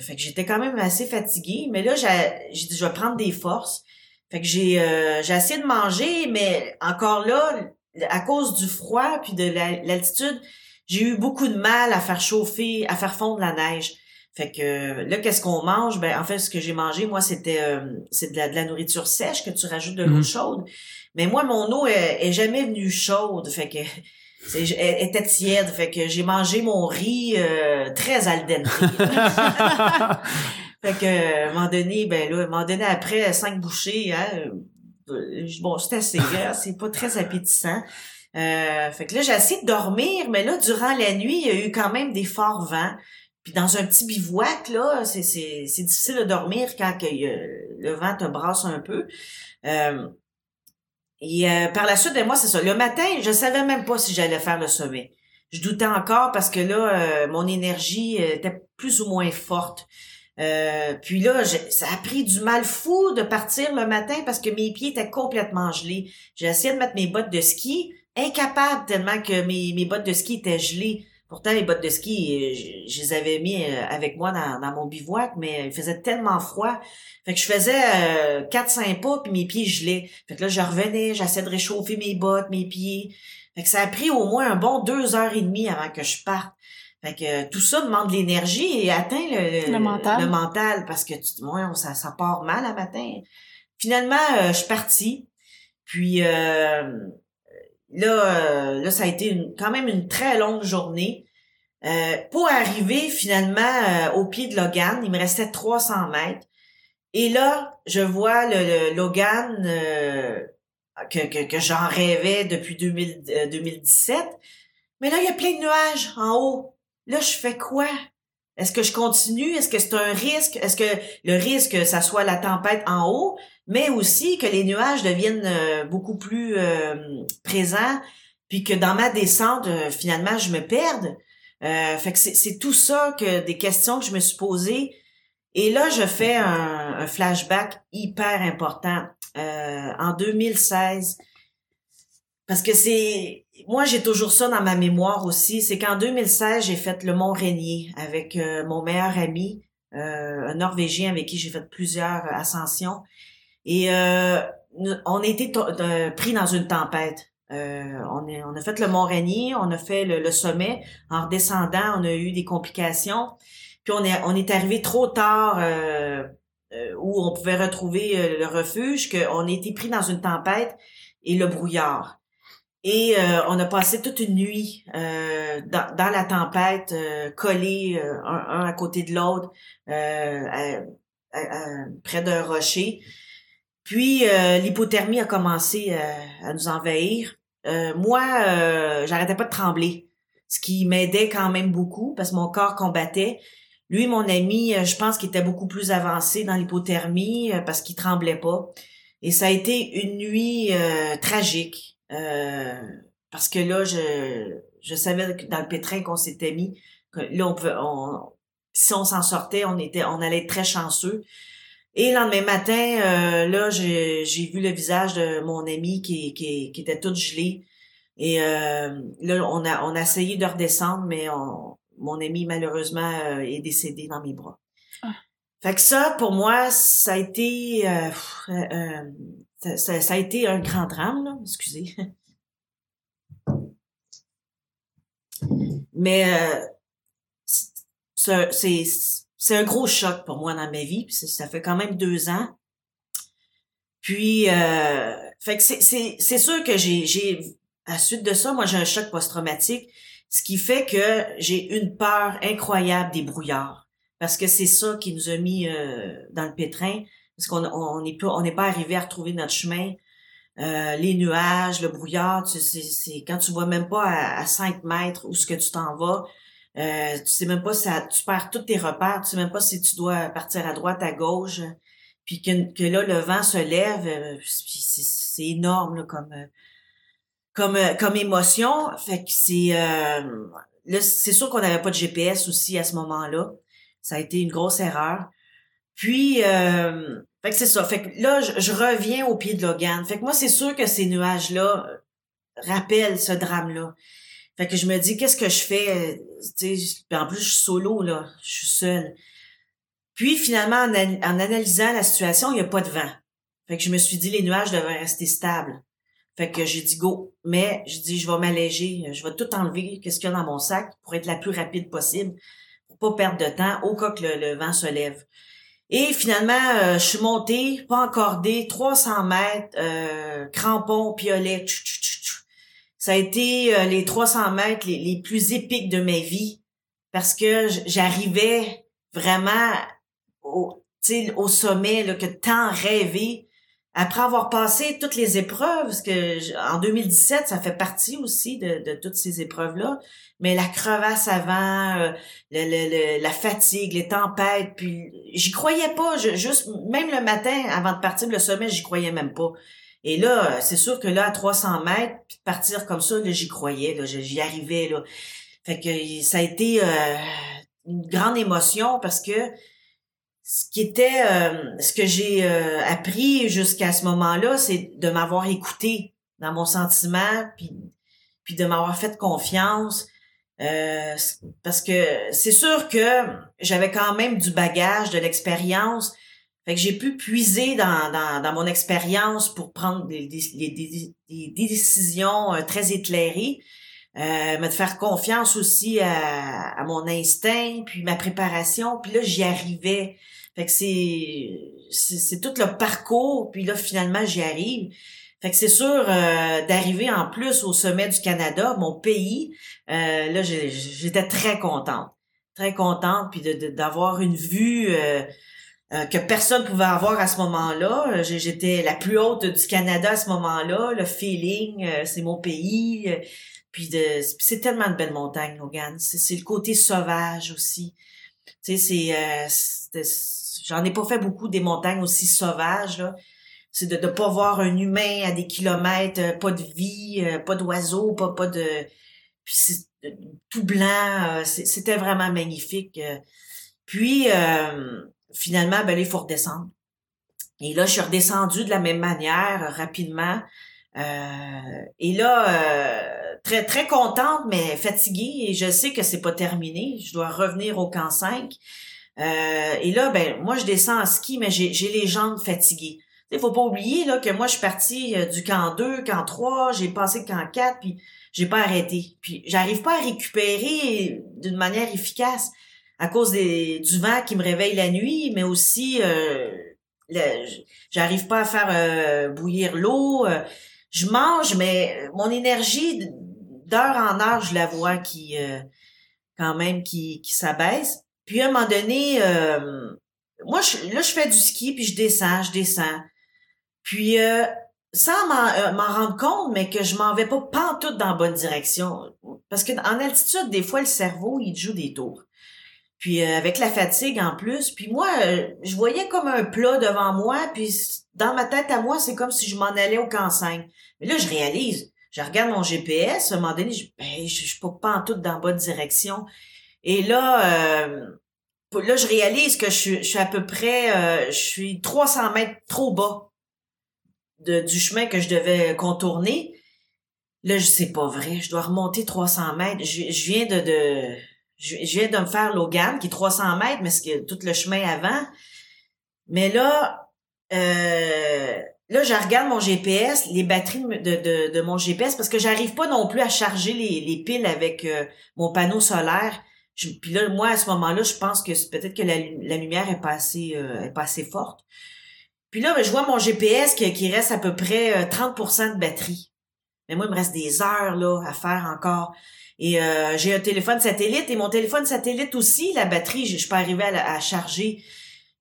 fait que j'étais quand même assez fatiguée. Mais là, j'ai dit, je vais prendre des forces. Fait que j'ai j'ai essayé de manger, mais encore là, à cause du froid puis de l'altitude, j'ai eu beaucoup de mal à faire chauffer, à faire fondre la neige. Fait que là, qu'est-ce qu'on mange? Ben en fait, ce que j'ai mangé, moi, c'était euh, c'est de la, nourriture sèche que tu rajoutes de l'eau mhm. chaude. Mais moi, mon eau est, jamais venue chaude. Fait que elle était tiède. Fait que j'ai mangé mon riz euh, très al dente. fait que à un moment donné, ben là, à un moment donné, après cinq bouchées, hein, euh, bon, c'est assez, hein, c'est pas très appétissant. Euh, fait que là, j'ai essayé de dormir, mais là, durant la nuit, il y a eu quand même des forts vents. Puis dans un petit bivouac, là, c'est, c'est, c'est difficile de dormir quand le vent te brasse un peu. Euh, et euh, par la suite, ben, moi, c'est ça. Le matin, je savais même pas si j'allais faire le sommet. Je doutais encore parce que là, mon énergie était plus ou moins forte. Euh, puis là, ça a pris du mal fou de partir le matin parce que mes pieds étaient complètement gelés. J'ai essayé de mettre mes bottes de ski, incapable tellement que mes, mes bottes de ski étaient gelées. Pourtant, les bottes de ski, euh, je, les avais mis euh, avec moi dans, dans, mon bivouac, mais il faisait tellement froid. Fait que je faisais euh, 4-5 pas, puis mes pieds gelaient. Fait que là, je revenais, j'essayais de réchauffer mes bottes, mes pieds. Fait que ça a pris au moins un bon deux heures et demie avant que je parte. Fait que tout ça demande de l'énergie et atteint le, le, mental. le, mental. parce que tu, moi, ça, ça part mal à matin. Finalement, euh, je suis partie. Puis euh, là, euh, là, ça a été quand même une très longue journée. pour arriver finalement au pied de Logan, il me restait 300 mètres. Et là, je vois le, Logan que, que, que j'en rêvais depuis 2000, 2017. Mais là, il y a plein de nuages en haut. Là, je fais quoi? Est-ce que je continue? Est-ce que c'est un risque? Est-ce que le risque, ça soit la tempête en haut, mais aussi que les nuages deviennent euh, beaucoup plus euh, présents, puis que dans ma descente, euh, finalement, je me perde? fait que c'est tout ça que des questions que je me suis posées. Et là, je fais un, un flashback hyper important. en 2016, parce que c'est moi j'ai toujours ça dans ma mémoire aussi, c'est qu'en 2016, j'ai fait le Mont Rainier avec euh, mon meilleur ami, euh, un Norvégien avec qui j'ai fait plusieurs ascensions et euh, on a été pris dans une tempête. on, est, on a fait le Mont Rainier, on a fait le, sommet. En redescendant, on a eu des complications. Puis on est, arrivé trop tard où on pouvait retrouver le refuge, qu'on a été pris dans une tempête et le brouillard. Et euh, on a passé toute une nuit euh, dans, la tempête, euh, collés euh, un, à côté de l'autre, près d'un rocher. Puis l'hypothermie a commencé à nous envahir. moi, j'arrêtais pas de trembler, ce qui m'aidait quand même beaucoup parce que mon corps combattait. Lui, mon ami, je pense qu'il était beaucoup plus avancé dans l'hypothermie parce qu'il tremblait pas. Et ça a été une nuit tragique. Euh, parce que là, je, je savais que dans le pétrin qu'on s'était mis, que là, on peut, on, si on s'en sortait, on était, on allait être très chanceux. Et le lendemain matin, euh, là, j'ai, j'ai vu le visage de mon ami qui, qui, qui était tout gelé. Et euh, là, on a, on a essayé de redescendre, mais on, mon ami, malheureusement, euh, est décédé dans mes bras. Ah. Fait que ça, pour moi, ça a été ça, ça, a été un grand drame, là. excusez. Mais euh, c'est c'est un gros choc pour moi dans ma vie. Ça fait quand même deux ans. Puis, euh, fait que c'est, c'est, c'est sûr que j'ai, j'ai, à suite de ça, moi, j'ai un choc post-traumatique, ce qui fait que j'ai une peur incroyable des brouillards. Parce que c'est ça qui nous a mis euh, dans le pétrin, parce qu'on on n'est pas, on n'est pas arrivé à retrouver notre chemin. Euh, les nuages, le brouillard, c'est, c'est, quand tu vois même pas à, 5 mètres où ce que tu t'en vas, euh, tu sais même pas si tu perds tous tes repères, tu sais même pas si tu dois partir à droite, à gauche. Puis que, que, là le vent se lève euh, c'est énorme comme euh, comme euh, comme émotion. Fait que c'est là c'est sûr qu'on n'avait pas de GPS aussi à ce moment-là. Ça a été une grosse erreur. Puis fait que c'est ça. Fait que là je, reviens au pied de Logan. Fait que moi c'est sûr que ces nuages là rappellent ce drame là fait que je me dis qu'est-ce que je fais? En plus je suis solo là je suis seule puis finalement, en, analysant la situation, il n'y a pas de vent. Fait que je me suis dit, les nuages devraient rester stables. Fait que j'ai dit go. Mais je dis, je vais m'alléger. Je vais tout enlever, qu'est-ce qu'il y a dans mon sac pour être la plus rapide possible, pour pas perdre de temps au cas que le, vent se lève. Et finalement, euh, je suis montée, pas encordée, 300 mètres, euh, crampons, piolet. Ça a été euh, les 300 mètres les, plus épiques de ma vie parce que j'arrivais vraiment au, au sommet là, que tant rêvé après avoir passé toutes les épreuves, parce que en 2017, ça fait partie aussi de, de toutes ces épreuves-là, mais la crevasse avant, euh, le, la fatigue, les tempêtes, puis j'y croyais pas, je, juste même le matin, avant de partir le sommet, j'y croyais même pas. Et là, c'est sûr que là, à 300 mètres, puis partir comme ça, là, j'y croyais, là, j'y arrivais, là. Fait que ça a été euh, une grande émotion parce que ce qui était euh, ce que j'ai euh, appris jusqu'à ce moment-là, c'est de m'avoir écouté dans mon sentiment, puis puis de m'avoir fait confiance. Euh, parce que c'est sûr que j'avais quand même du bagage, de l'expérience. Fait que j'ai pu puiser dans, dans, dans mon expérience pour prendre des, des, des, des décisions très éclairées. Euh, me faire confiance aussi à, à, mon instinct, puis ma préparation. Puis là, j'y arrivais. Fait que c'est, c'est, tout le parcours, puis là, finalement, j'y arrive. Fait que c'est sûr euh, d'arriver en plus au sommet du Canada, mon pays. Euh, là, j'étais très contente, très contente, puis de, d'avoir une vue euh, que personne pouvait avoir à ce moment-là. J'étais la plus haute du Canada à ce moment-là. Le feeling, c'est mon pays. puis de, c'est tellement de belles montagnes, Logan. C'est, le côté sauvage aussi. Tu sais, c'est J'en ai pas fait beaucoup des montagnes aussi sauvages. C'est de ne pas voir un humain à des kilomètres, euh, pas de vie, euh, pas d'oiseaux, pas, de... Puis euh, tout blanc, c'était vraiment magnifique. Puis, finalement, ben il faut redescendre. Et là, je suis redescendue de la même manière, rapidement. et là, très très contente, mais fatiguée. Et je sais que c'est pas terminé. Je dois revenir au camp 5. Euh, et là, ben moi je descends en ski, mais j'ai les jambes fatiguées. Il faut pas oublier là que moi je suis partie euh, du camp 2, camp 3, j'ai passé le camp 4, puis j'ai pas arrêté. Puis j'arrive pas à récupérer d'une manière efficace à cause des, du vent qui me réveille la nuit, mais aussi euh, j'arrive pas à faire euh, bouillir l'eau. je mange, mais mon énergie d'heure en heure, je la vois qui quand même qui, qui s'abaisse. Puis à un moment donné, euh, moi, je, là, je fais du ski, puis je descends, je descends. Puis euh, sans euh, m'en rendre compte, mais que je m'en vais pas pantoute dans la bonne direction. Parce que en altitude, des fois, le cerveau, il joue des tours. Puis avec la fatigue en plus. Puis moi, je voyais comme un plat devant moi, puis dans ma tête à moi, c'est comme si je m'en allais au 5. Mais là, je réalise, je regarde mon GPS, à un moment donné, je, ben, je, je suis pas pantoute dans la bonne direction. Et là, euh, là, je réalise que je suis, à peu près, euh, je suis 300 mètres trop bas de, du chemin que je devais contourner. Là, je sais pas vrai, je dois remonter 300 mètres. Je, viens de, de je, viens de me faire Logan, qui est 300 mètres, mais c'est tout le chemin avant. Mais là, euh, là, je regarde mon GPS, les batteries de, de, mon GPS, parce que j'arrive pas non plus à charger les, les piles avec mon panneau solaire Je, puis là, moi, à ce moment-là, je pense que peut-être que la, lumière est pas assez, euh, est pas assez forte. Puis là, ben, je vois mon GPS qui, qui reste à peu près 30% de batterie. Mais moi, il me reste des heures là à faire encore. Et euh, j'ai un téléphone satellite et mon téléphone satellite aussi, la batterie, je, je peux arriver à, à charger.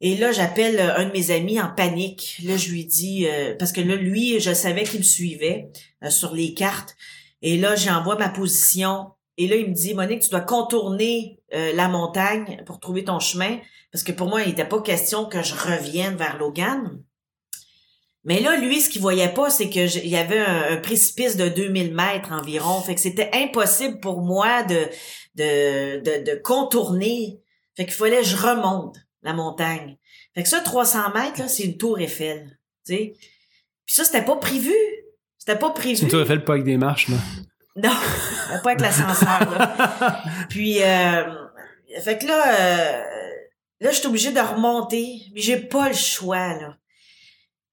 Et là, j'appelle un de mes amis en panique. Là, je lui dis euh, parce que là, lui, je savais qu'il me suivait euh, sur les cartes. Et là, j'envoie ma position. Et là, il me dit, Monique, tu dois contourner la montagne pour trouver ton chemin. Parce que pour moi, il n'était pas question que je revienne vers Logan. Mais là, lui, ce qu'il voyait pas, c'est que il y avait un, précipice de 2000 mètres environ. Fait que c'était impossible pour moi de, de, de, de contourner. Fait qu'il fallait que je remonte la montagne. Fait que ça, 300 mètres, là, c'est une tour Eiffel. Sais. Puis ça, c'était pas prévu. C'était pas prévu. C'est une tour Eiffel pas avec des marches, là. Non, pas avec l'ascenseur, là. Puis, euh, fait que là, euh, là, je suis obligée de remonter. Mais j'ai pas le choix, là.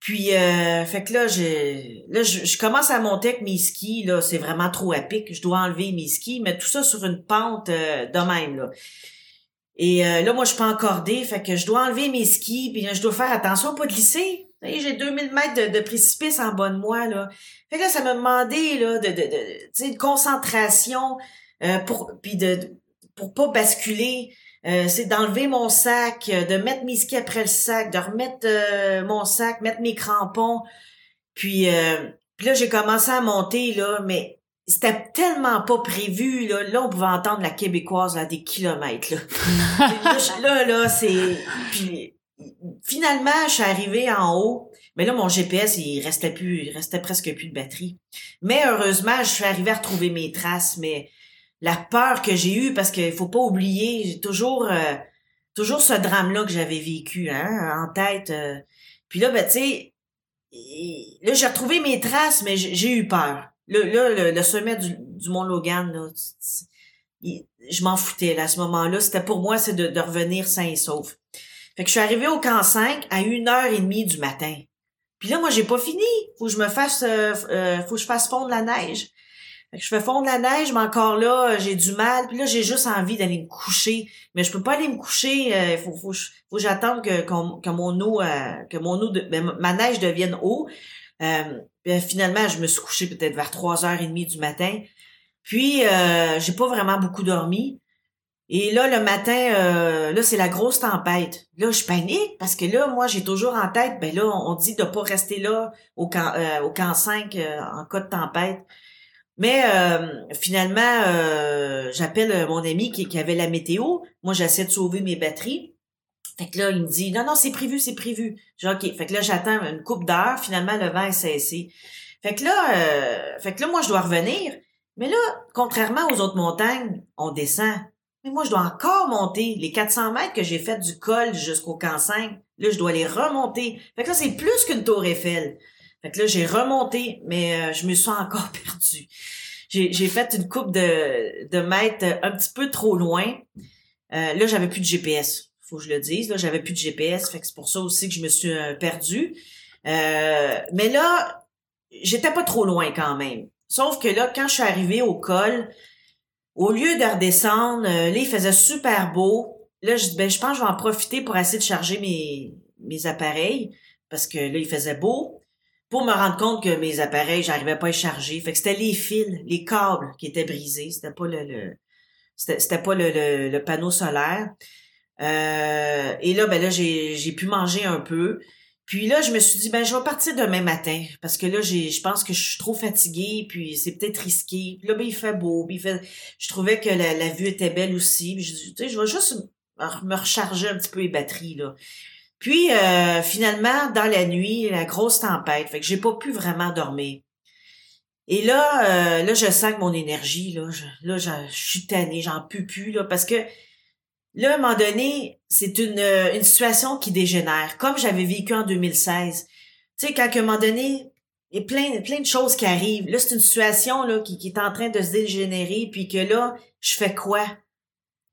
Puis, euh, fait que là, je, là, je, commence à monter avec mes skis. Là, c'est vraiment trop à pic. Je dois enlever mes skis, mettre tout ça sur une pente euh, de même. Là. Et euh, là, moi, je suis pas encordée, fait que je dois enlever mes skis, puis je dois faire attention à pas glisser. J'ai 2000 mètres de, précipice en bas de moi. Là. Fait que là, ça m'a demandé là, de, de, de, de concentration euh, pour, puis de, pour pas basculer. Euh, c'est d'enlever mon sac, euh, de mettre mes skis après le sac, de remettre euh, mon sac, mettre mes crampons. Puis, puis là, j'ai commencé à monter, là, mais c'était tellement pas prévu, là. Là, on pouvait entendre la québécoise à des kilomètres, là. là, là, c'est... Puis, finalement, je suis arrivée en haut. Mais là, mon GPS, il restait plus, il restait presque plus de batterie. Mais heureusement, je suis arrivée à retrouver mes traces, mais la peur que j'ai eue parce qu'il faut pas oublier, j'ai toujours euh, toujours ce drame là que j'avais vécu hein, en tête. Euh. Puis là ben tu sais là j'ai retrouvé mes traces mais j'ai eu peur. Là, le, sommet du, Mont Logan là, je m'en foutais à ce moment-là, c'était pour moi c'est de, revenir sain et sauf. Fait que je suis arrivée au camp 5 à une heure et demie du matin. Puis là, moi, j'ai pas fini. Faut que je me fasse, euh, faut que je fasse fondre la neige je fais fondre la neige, mais encore là, j'ai du mal. Puis là, j'ai juste envie d'aller me coucher. Mais je peux pas aller me coucher. Il euh, faut, faut, faut que j'attende que, que, mon eau, euh, que mon eau, ben, ma neige devienne eau. Euh, ben, finalement, je me suis couchée peut-être vers 3h30 du matin. Puis, euh, j'ai pas vraiment beaucoup dormi. Et là, le matin, là, c'est la grosse tempête. Là, je panique parce que là, moi, j'ai toujours en tête, ben là, on dit de pas rester là au camp, au camp 5 en cas de tempête. Mais euh, finalement, euh, j'appelle euh, mon ami qui, avait la météo. Moi, j'essaie de sauver mes batteries. Fait que là, il me dit non, non, c'est prévu, c'est prévu. J'ai OK. Fait que là, j'attends une coupe d'heure. Finalement, le vent est cessé. Fait que là, euh, fait que là, moi, je dois revenir. Mais là, contrairement aux autres montagnes, on descend. Mais moi, je dois encore monter les 400 mètres que j'ai fait du col jusqu'au camp 5. Là, je dois les remonter. Fait que là, c'est plus qu'une tour Eiffel. Fait que là, j'ai remonté, mais euh, je me suis encore perdue. J'ai fait une coupe de, de mètres un petit peu trop loin. Euh, là, j'avais plus de GPS. Faut que je le dise. Là, j'avais plus de GPS. Fait que c'est pour ça aussi que je me suis euh, perdue. mais là, j'étais pas trop loin quand même. Sauf que là, quand je suis arrivée au col, au lieu de redescendre, là, il faisait super beau. Là, je ben, je pense que je vais en profiter pour essayer de charger mes, mes appareils parce que là, il faisait beau pour me rendre compte que mes appareils, j'arrivais pas à les charger. Fait que c'était les fils, les câbles qui étaient brisés. C'était pas le, le pas le, panneau solaire. Euh, et là, ben là, j'ai, pu manger un peu. Puis là, je me suis dit, ben, je vais partir demain matin. Parce que là, je pense que je suis trop fatiguée, puis c'est peut-être risqué. Puis là, ben, il fait beau. Puis je trouvais que la, la vue était belle aussi. Puis je, tu sais, je vais juste me recharger un petit peu les batteries, là. Puis euh, finalement, dans la nuit, la grosse tempête, fait que j'ai pas pu vraiment dormir. Et là, euh, là, je sens que mon énergie, là, je, là, je, suis tannée, j'en peux plus, là, parce que là, à un moment donné, c'est une, une situation qui dégénère, comme j'avais vécu en 2016. Tu sais, quand à un moment donné, il y a plein, plein de choses qui arrivent. Là, c'est une situation là, qui, qui est en train de se dégénérer, puis que là, je fais quoi?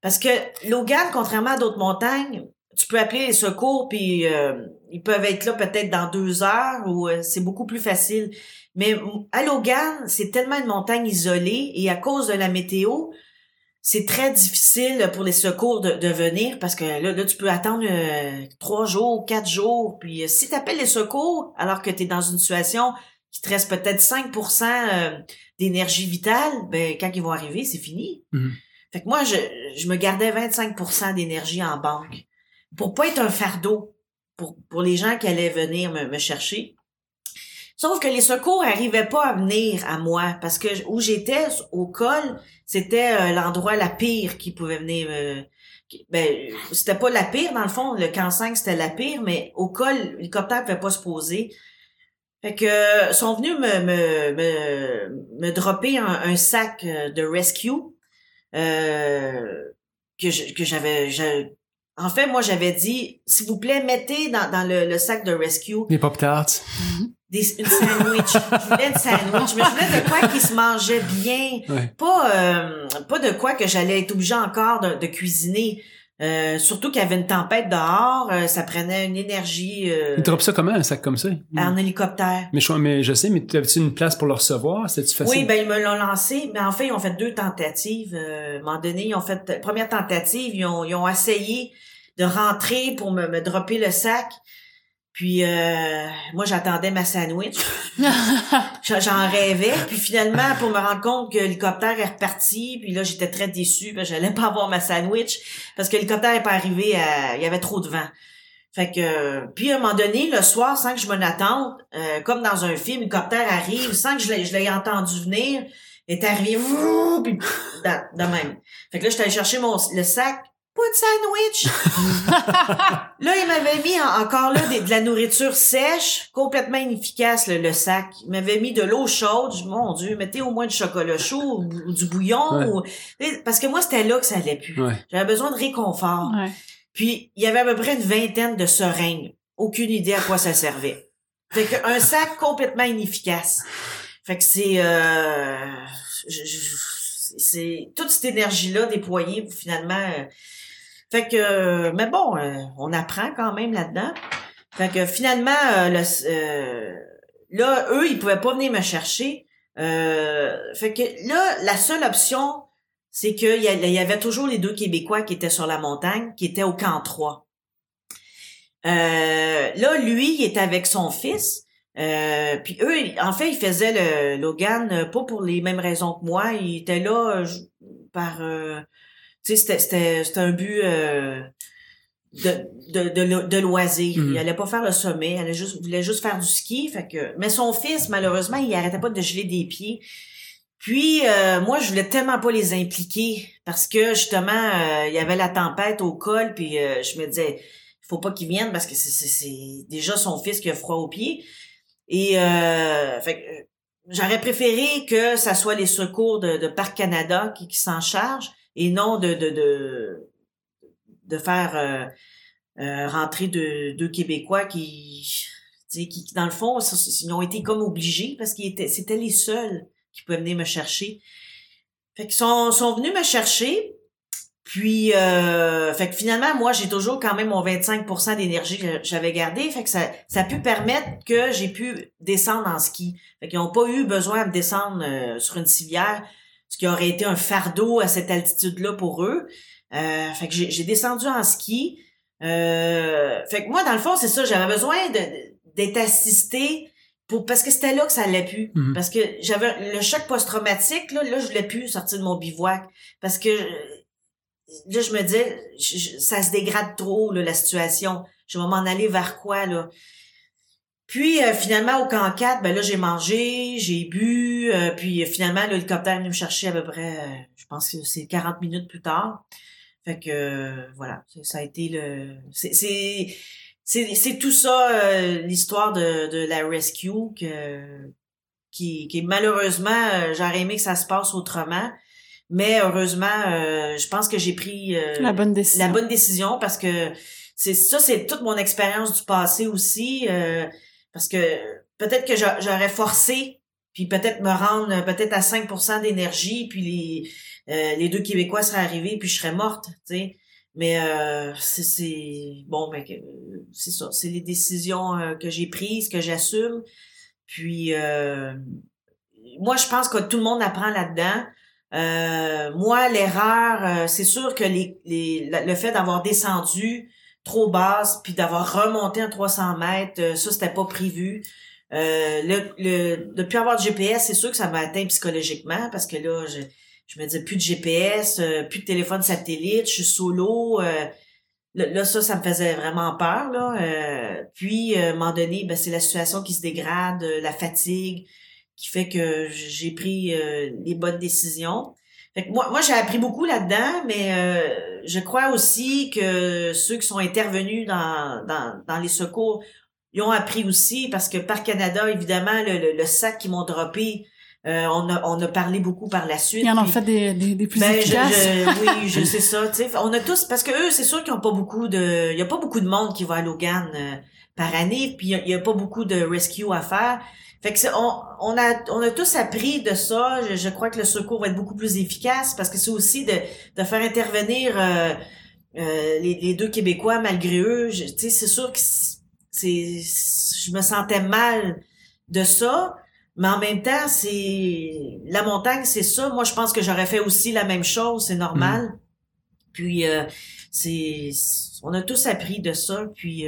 Parce que Logan, contrairement à d'autres montagnes, tu peux appeler les secours, puis euh, ils peuvent être là peut-être dans deux heures, ou euh, c'est beaucoup plus facile. Mais à Logan, c'est tellement une montagne isolée, et à cause de la météo, c'est très difficile pour les secours de, de venir parce que là, là tu peux attendre euh, trois jours, quatre jours. Puis euh, si tu appelles les secours alors que tu es dans une situation qui te reste peut-être 5% euh, d'énergie vitale, ben quand ils vont arriver, c'est fini. Mhm. Fait que moi, je, je me gardais 25% d'énergie en banque pour pas être un fardeau pour, pour les gens qui allaient venir me, me chercher. Sauf que les secours arrivaient pas à venir à moi parce que où j'étais au col, c'était euh, l'endroit la pire qui pouvait venir. euh, ben, c'était pas la pire dans le fond. Le 5 c'était la pire, mais au col, l'hélicoptère pouvait pas se poser. Fait que euh, sont venus me me me, me dropper un, sac euh, de rescue que que j'avais. En fait, moi j'avais dit, s'il vous plaît, mettez dans, dans le, le sac de rescue Les Pop-Tarts. des, une sandwich. je voulais une sandwich. Mais je voulais de quoi qui se mangeait bien. Ouais. Pas, euh, pas de quoi que j'allais être obligée encore de, de cuisiner. Euh, surtout qu'il y avait une tempête dehors. euh, ça prenait une énergie euh, Ils droppent ça comment, un sac comme ça? en hélicoptère. Mais je, mais je sais, mais avais-tu une place pour le recevoir? C'était-tu facile? Oui, ben ils me l'ont lancé, mais en fait, ils ont fait deux tentatives. Euh, à un moment donné, ils ont fait première tentative, ils ont, ils ont essayé de rentrer pour me, me dropper le sac. Puis euh, moi, j'attendais ma sandwich. J'en rêvais. Puis finalement, pour me rendre compte que l'hélicoptère est reparti, puis là, j'étais très déçue, parce que j'allais pas avoir ma sandwich, parce que l'hélicoptère est pas arrivé, à- il y avait trop de vent. Fait que, puis à un moment donné, le soir, sans que je m'en attende, euh, comme dans un film, l'hélicoptère arrive, sans que je l'ai, entendu venir, est arrivé, puis dans- de même. Fait que là, j'étais allée chercher mon, le sac, pas de sandwich! là, il m'avait mis en- encore là des- de la nourriture sèche, complètement inefficace, le, le sac. Il m'avait mis de l'eau chaude. Je mon Dieu, mettez au moins du chocolat chaud ou, ou du bouillon. Ouais. ou- parce que moi, c'était là que ça allait plus. Ouais. J'avais besoin de réconfort. Ouais. Puis, il y avait à peu près une vingtaine de seringues. Aucune idée à quoi ça servait. Fait que un sac complètement inefficace. Fait que c'est... Euh, je- je- c'est toute cette énergie-là déployée, finalement... euh, fait que... mais bon, euh, on apprend quand même là-dedans. Fait que finalement, euh, le, euh, là, eux, ils pouvaient pas venir me chercher. Fait que là, la seule option, c'est qu'il y, y avait toujours les deux Québécois qui étaient sur la montagne, qui étaient au camp 3. Euh, là, lui, il était avec son fils. Euh, puis eux, en fait, ils faisaient le Logan pas pour les mêmes raisons que moi. Ils étaient là euh, par... tu sais, c'était- c'était c'était un but euh, de, de, de, lo- de loisir. Mhm. Il allait pas faire le sommet, il allait juste, il voulait juste faire du ski. Fait que, mais son fils, malheureusement, il arrêtait pas de geler des pieds. Puis euh, moi, je voulais tellement pas les impliquer parce que justement, euh, il y avait la tempête au col, puis euh, je me disais, il faut pas qu'ils viennent parce que c'est- déjà son fils qui a froid aux pieds. Et fait j'aurais préféré que ça soit les secours de, de Parc Canada qui, qui s'en chargent et non de de de, de faire euh, euh, rentrer deux, Québécois qui, qui, dans le fond, ils ont été comme obligés parce qu'ils étaient, c'était les seuls qui pouvaient venir me chercher. Fait qu'ils sont, sont venus me chercher. Puis, euh, fait que finalement, moi, j'ai toujours quand même mon 25% d'énergie que j'avais gardé. Fait que ça, ça a pu permettre que j'ai pu descendre en ski. Fait qu'ils n'ont pas eu besoin de descendre euh, sur une civière, ce qui aurait été un fardeau à cette altitude-là pour eux. Euh, fait que j'ai descendu en ski. Euh, fait que moi, dans le fond, c'est ça, j'avais besoin de- d'être assisté pour parce que c'était là que ça allait plus. Mhm. Parce que j'avais le choc post-traumatique, là, là, je voulais plus sortir de mon bivouac. Parce que là, je me je- ça se dégrade trop, là, la situation. Je vais m'en aller vers quoi, là? Puis euh, finalement au camp 4, ben là j'ai mangé, j'ai bu, euh, puis euh, finalement l'hélicoptère est venu me chercher à peu près, euh, je pense que c'est 40 minutes plus tard. Fait que euh, voilà, ça- a été le, c'est c'est c'est c'est tout ça euh, l'histoire de de la rescue que qui qui malheureusement j'aurais aimé que ça se passe autrement, mais heureusement euh, je pense que j'ai pris euh, La bonne décision. la bonne décision parce que c'est ça c'est toute mon expérience du passé aussi euh, parce que peut-être que j'a- j'aurais forcé puis peut-être me rendre peut-être à 5% d'énergie puis les euh, les deux québécois seraient arrivés puis je serais morte tu sais. Mais euh, c'est bon mais que- c'est ça. C'est les décisions euh, que j'ai prises que j'assume. Puis euh, moi je pense que tout le monde apprend là-dedans. Euh, moi, l'erreur, euh, c'est sûr que les, les, le fait d'avoir descendu trop basse, puis d'avoir remonté à 300 mètres, euh, ça, c'était pas prévu. Euh, le, le, de plus avoir de GPS, c'est sûr que ça m'a atteint psychologiquement, parce que là, je, je me disais plus de GPS, plus de téléphone satellite, je suis solo. Là, ça, ça me faisait vraiment peur. Là. puis, à un moment donné, ben, c'est la situation qui se dégrade, la fatigue, qui fait que j'ai pris euh, les bonnes décisions. Fait que moi, moi j'ai appris beaucoup là-dedans, mais euh, je crois aussi que ceux qui sont intervenus dans, dans, dans les secours, ils ont appris aussi parce que par Canada, évidemment, le, le, sac qu'ils m'ont droppé, euh, on, a, on a parlé beaucoup par la suite. Ils en ont fait des, des, des plus ben, efficaces. oui, je sais ça. Tu sais, on a tous parce que eux, c'est sûr qu'ils ont pas beaucoup de, il y a pas beaucoup de monde qui va à Logan par année, puis il y, a pas beaucoup de rescue à faire. Fait que on, on, a, on a tous appris de ça. Je, crois que le secours va être beaucoup plus efficace parce que c'est aussi de, de faire intervenir euh, euh, les, les, deux Québécois malgré eux. Tu sais, c'est sûr que c'est, je me sentais mal de ça. Mais en même temps, c'est la montagne, c'est ça. Moi, je pense que j'aurais fait aussi la même chose, c'est normal. Mm. Puis euh, c'est, on a tous appris de ça. Puis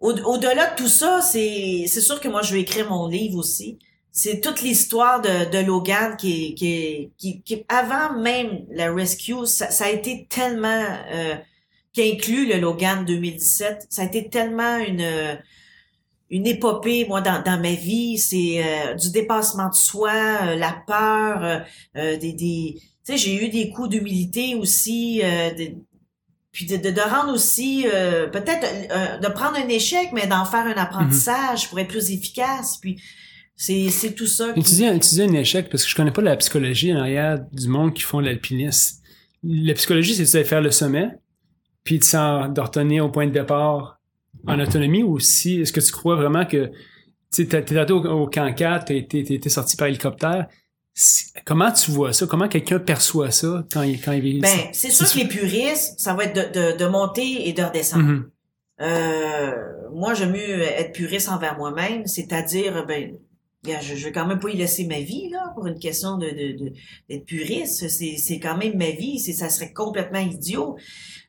au-delà de tout ça, c'est sûr que moi je vais écrire mon livre aussi. C'est toute l'histoire de, de Logan qui, qui, qui, qui avant même la rescue, ça, a été tellement euh, qui inclut le Logan 2017, ça a été tellement une une épopée moi dans, dans ma vie, c'est euh, du dépassement de soi, euh, la peur, euh, des, des tu sais j'ai eu des coups d'humilité aussi, des, puis de, de, rendre aussi euh, peut-être euh, de prendre un échec mais d'en faire un apprentissage pour être plus efficace. Puis c'est tout ça dis, tu dis un échec parce que je connais pas la psychologie en arrière du monde qui font l'alpinisme la psychologie c'est de faire le sommet puis de, de retenir au point de départ en autonomie ou aussi. Est-ce que tu crois vraiment que tu sais t'es allé au, au camp 4 t'as été, été sorti par hélicoptère Comment tu vois ça? Comment quelqu'un perçoit ça quand il, quand il Ben, c'est sûr que les puristes, ça va être de, de, de monter et de redescendre. Mm-hmm. euh, moi, j'aime mieux être puriste envers moi-même, c'est-à-dire, ben, je, je vais quand même pas y laisser ma vie, là, pour une question de, de, d'être puriste. C'est, c'est quand même ma vie, c'est, ça serait complètement idiot.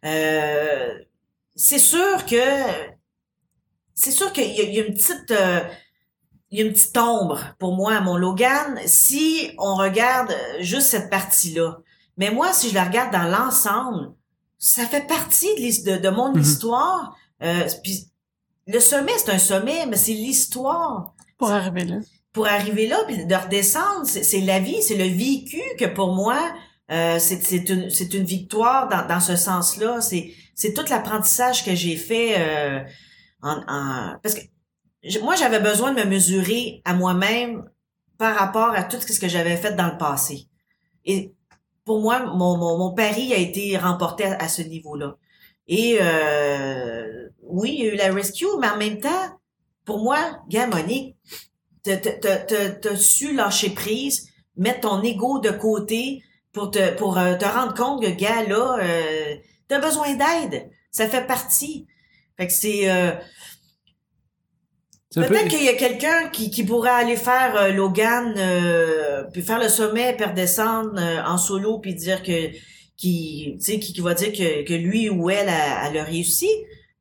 Euh, c'est sûr que, c'est sûr qu'il y, a une petite, euh, il y a une petite ombre pour moi à mon Logan si on regarde juste cette partie-là. Mais moi, si je la regarde dans l'ensemble, ça fait partie de, de, mon mhm. histoire. Euh, puis le sommet, c'est un sommet, mais c'est l'histoire. Pour arriver là. Pour arriver là, puis de redescendre, c'est la vie, c'est le vécu que pour moi, euh, c'est une, une victoire dans, dans ce sens-là. C'est tout l'apprentissage que j'ai fait euh, en, en, parce que moi, j'avais besoin de me mesurer à moi-même par rapport à tout ce que j'avais fait dans le passé. Et pour moi, mon, mon, pari a été remporté à, ce niveau-là. Et euh, oui, il y a eu la rescue, mais en même temps, pour moi, gars, Monique, t'as su lâcher prise, mettre ton ego de côté pour te pour euh, te rendre compte que, gars, là, euh, t'as besoin d'aide. Ça fait partie. Fait que c'est... Euh, Peut-être qu'il y a quelqu'un qui, qui pourrait aller faire euh, Logan, euh, puis faire le sommet, puis redescendre euh, en solo, puis dire que qui, tu sais, qui, qui va dire que, que lui ou elle a, a le réussi.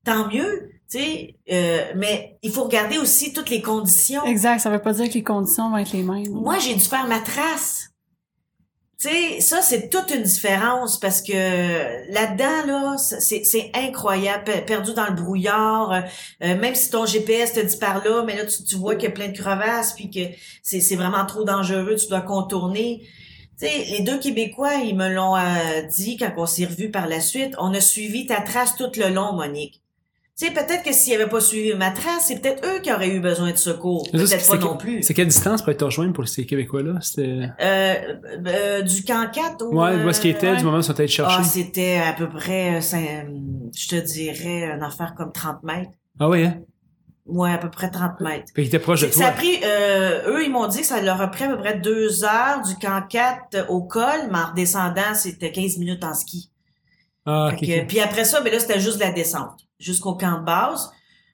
Tant mieux, tu sais. mais il faut regarder aussi toutes les conditions. Exact. Ça veut pas dire que les conditions vont être les mêmes. Moi, j'ai dû faire ma trace. Tu sais, ça, c'est toute une différence parce que là-dedans, là, c'est incroyable. Perdu dans le brouillard, euh, euh, même si ton GPS te dit par là, mais là, tu, tu vois qu'il y a plein de crevasses, puis que c'est vraiment trop dangereux, tu dois contourner. Tu les deux Québécois, ils me l'ont euh, dit quand on s'est revus par la suite. On a suivi ta trace tout le long, Monique. Tu sais, peut-être que s'ils n'avaient pas suivi ma trace, c'est peut-être eux qui auraient eu besoin de secours. Peut-être pas non plus. C'est quelle distance pour être rejoindre pour ces Québécois-là? C'était... Euh, euh, du camp 4 ou... Ouais, où est-ce qu'ils étaient, du moment où ils sont allés chercher? Ah, c'était à peu près, euh, je te dirais, une affaire comme 30 mètres. Ah oui, hein? Ouais, à peu près 30 mètres. Étaient proches de toi. Ça a pris, euh, eux, ils m'ont dit que ça leur a pris à peu près deux heures du camp 4 au col, mais en redescendant, c'était 15 minutes en ski. Ah, ok. Puis après ça, ben là, c'était juste la descente jusqu'au camp de base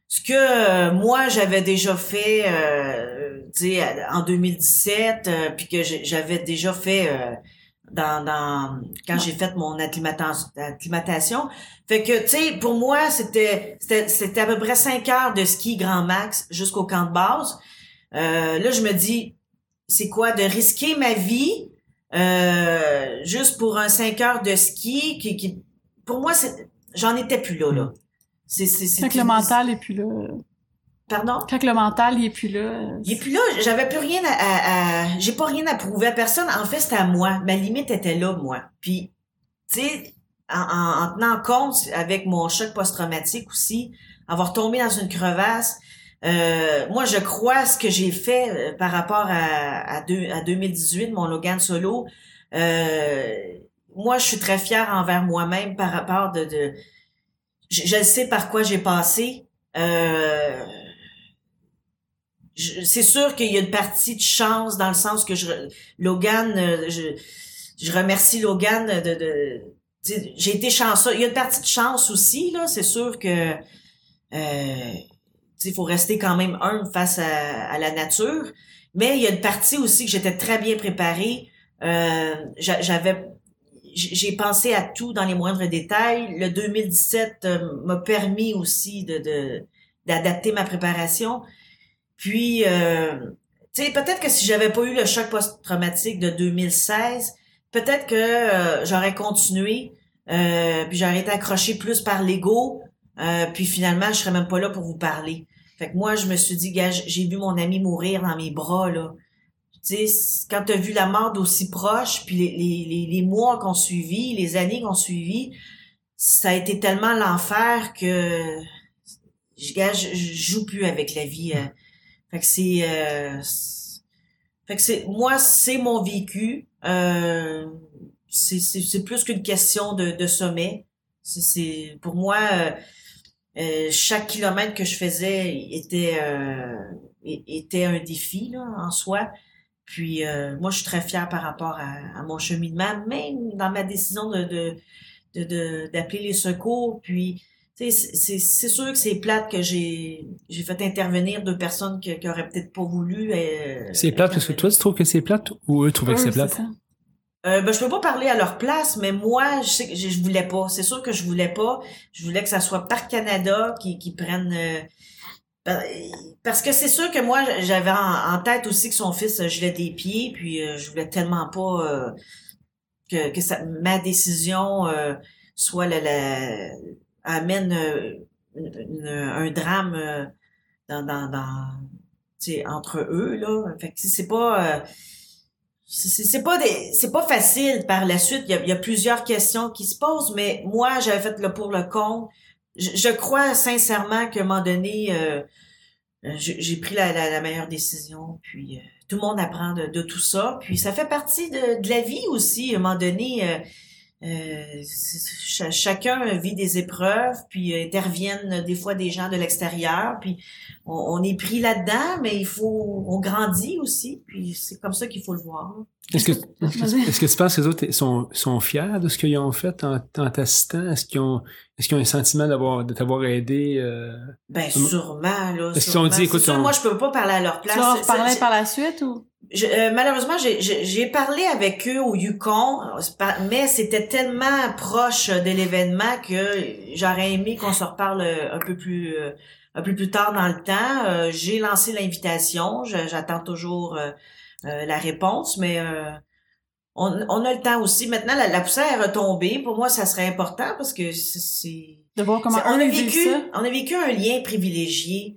ce que euh, moi j'avais déjà fait euh, en 2017 euh, puis que j'avais déjà fait euh, dans, dans quand j'ai fait mon acclimatation. Fait que, tu sais, pour moi, c'était, c'était, à peu près cinq heures de ski grand max jusqu'au camp de base. Euh, là, je me dis, c'est quoi de risquer ma vie euh, juste pour un cinq heures de ski qui, qui pour moi, j'en étais plus là, là. C'est, c'est, c'est, Quand le mental est plus là. Pardon? Quand le mental, il est plus là. Il est plus là. J'avais plus rien à, à, j'ai pas rien à prouver à personne. En fait, c'était à moi. Ma limite était là, moi. Puis, tu sais, en, en, tenant compte avec mon choc post-traumatique aussi, avoir tombé dans une crevasse, euh, moi, je crois à ce que j'ai fait euh, par rapport à, à, deux, à 2018, mon Logan solo. Euh, moi, je suis très fière envers moi-même par rapport de... de je, je sais par quoi j'ai passé. Euh, c'est sûr qu'il y a une partie de chance dans le sens que je Logan euh, je, je remercie Logan de, de j'ai été chanceux. Il y a une partie de chance aussi là. C'est sûr que euh, il faut rester quand même humble face à, à, la nature. Mais il y a une partie aussi que j'étais très bien préparée. Euh, j'avais j'ai pensé à tout dans les moindres détails le 2017 euh, m'a permis aussi de d'adapter ma préparation puis, euh, tu sais, peut-être que si j'avais pas eu le choc post-traumatique de 2016, peut-être que euh, j'aurais continué, euh, puis j'aurais été accroché plus par l'ego, puis finalement, je serais même pas là pour vous parler. Fait que moi, je me suis dit, gars, j'ai vu mon ami mourir dans mes bras, là. Tu quand t'as vu la mort d'aussi proche, puis les, les, les, mois qu'on suivi, les années qu'on suivi, ça a été tellement l'enfer que je, je, joue plus avec la vie. Fait que c'est, euh, fait que c'est, moi, c'est mon vécu. Euh, c'est, plus qu'une question de, de sommet. C'est, c'est pour moi, euh, euh, chaque kilomètre que je faisais était euh, était un défi là, en soi. Puis moi, je suis très fière par rapport à, à, mon cheminement, même dans ma décision de, de, de, d'appeler les secours. Puis c'est sûr que c'est plate que j'ai j'ai fait intervenir deux personnes qui, qui auraient peut-être pas voulu. Euh, c'est plate parce que toi tu trouves que c'est plate ou eux trouvaient que c'est plate? Euh, ben, je peux pas parler à leur place, mais moi, je sais que je, voulais pas. C'est sûr que je voulais pas. Je voulais que ça soit par Canada qui, qui prenne. Euh, parce que c'est sûr que moi, j'avais en, tête aussi que son fils gelait des pieds, puis euh, je voulais tellement pas euh, que, que ma décision soit la, la amène euh, un drame euh, dans, dans, dans entre eux là. Fait que c'est pas euh, c'est pas des c'est pas facile par la suite. Il y, a, il y, a, plusieurs questions qui se posent, mais moi j'avais fait le pour le compte. Je, crois sincèrement qu'à un moment donné, j'ai pris la, la, meilleure décision. Puis tout le monde apprend de, tout ça. Puis ça fait partie de, la vie aussi. À un moment donné, euh, chacun vit des épreuves, puis euh, interviennent des fois des gens de l'extérieur, puis on, est pris là-dedans, mais il faut, on grandit aussi, puis c'est comme ça qu'il faut le voir. Est-ce que, est-ce que tu penses que les autres sont, sont fiers de ce qu'ils ont fait en, en t'assistant? Est-ce qu'ils ont, est-ce qu'ils ont un sentiment d'avoir, de t'avoir aidé? Euh, ben, sûrement, là. Est-ce qu'ils ont dit, écoute, moi, je peux pas parler à leur place. Tu leur parlais par la suite ou? Euh, malheureusement, j'ai parlé avec eux au Yukon, mais c'était tellement proche de l'événement que j'aurais aimé qu'on se reparle un peu plus euh, un peu plus tard dans le temps. Euh, j'ai lancé l'invitation, j'attends toujours la réponse, mais on, a le temps aussi. Maintenant, la, poussière est retombée. Pour moi, ça serait important parce que c'est de voir comment on a vécu. On a vécu un lien privilégié.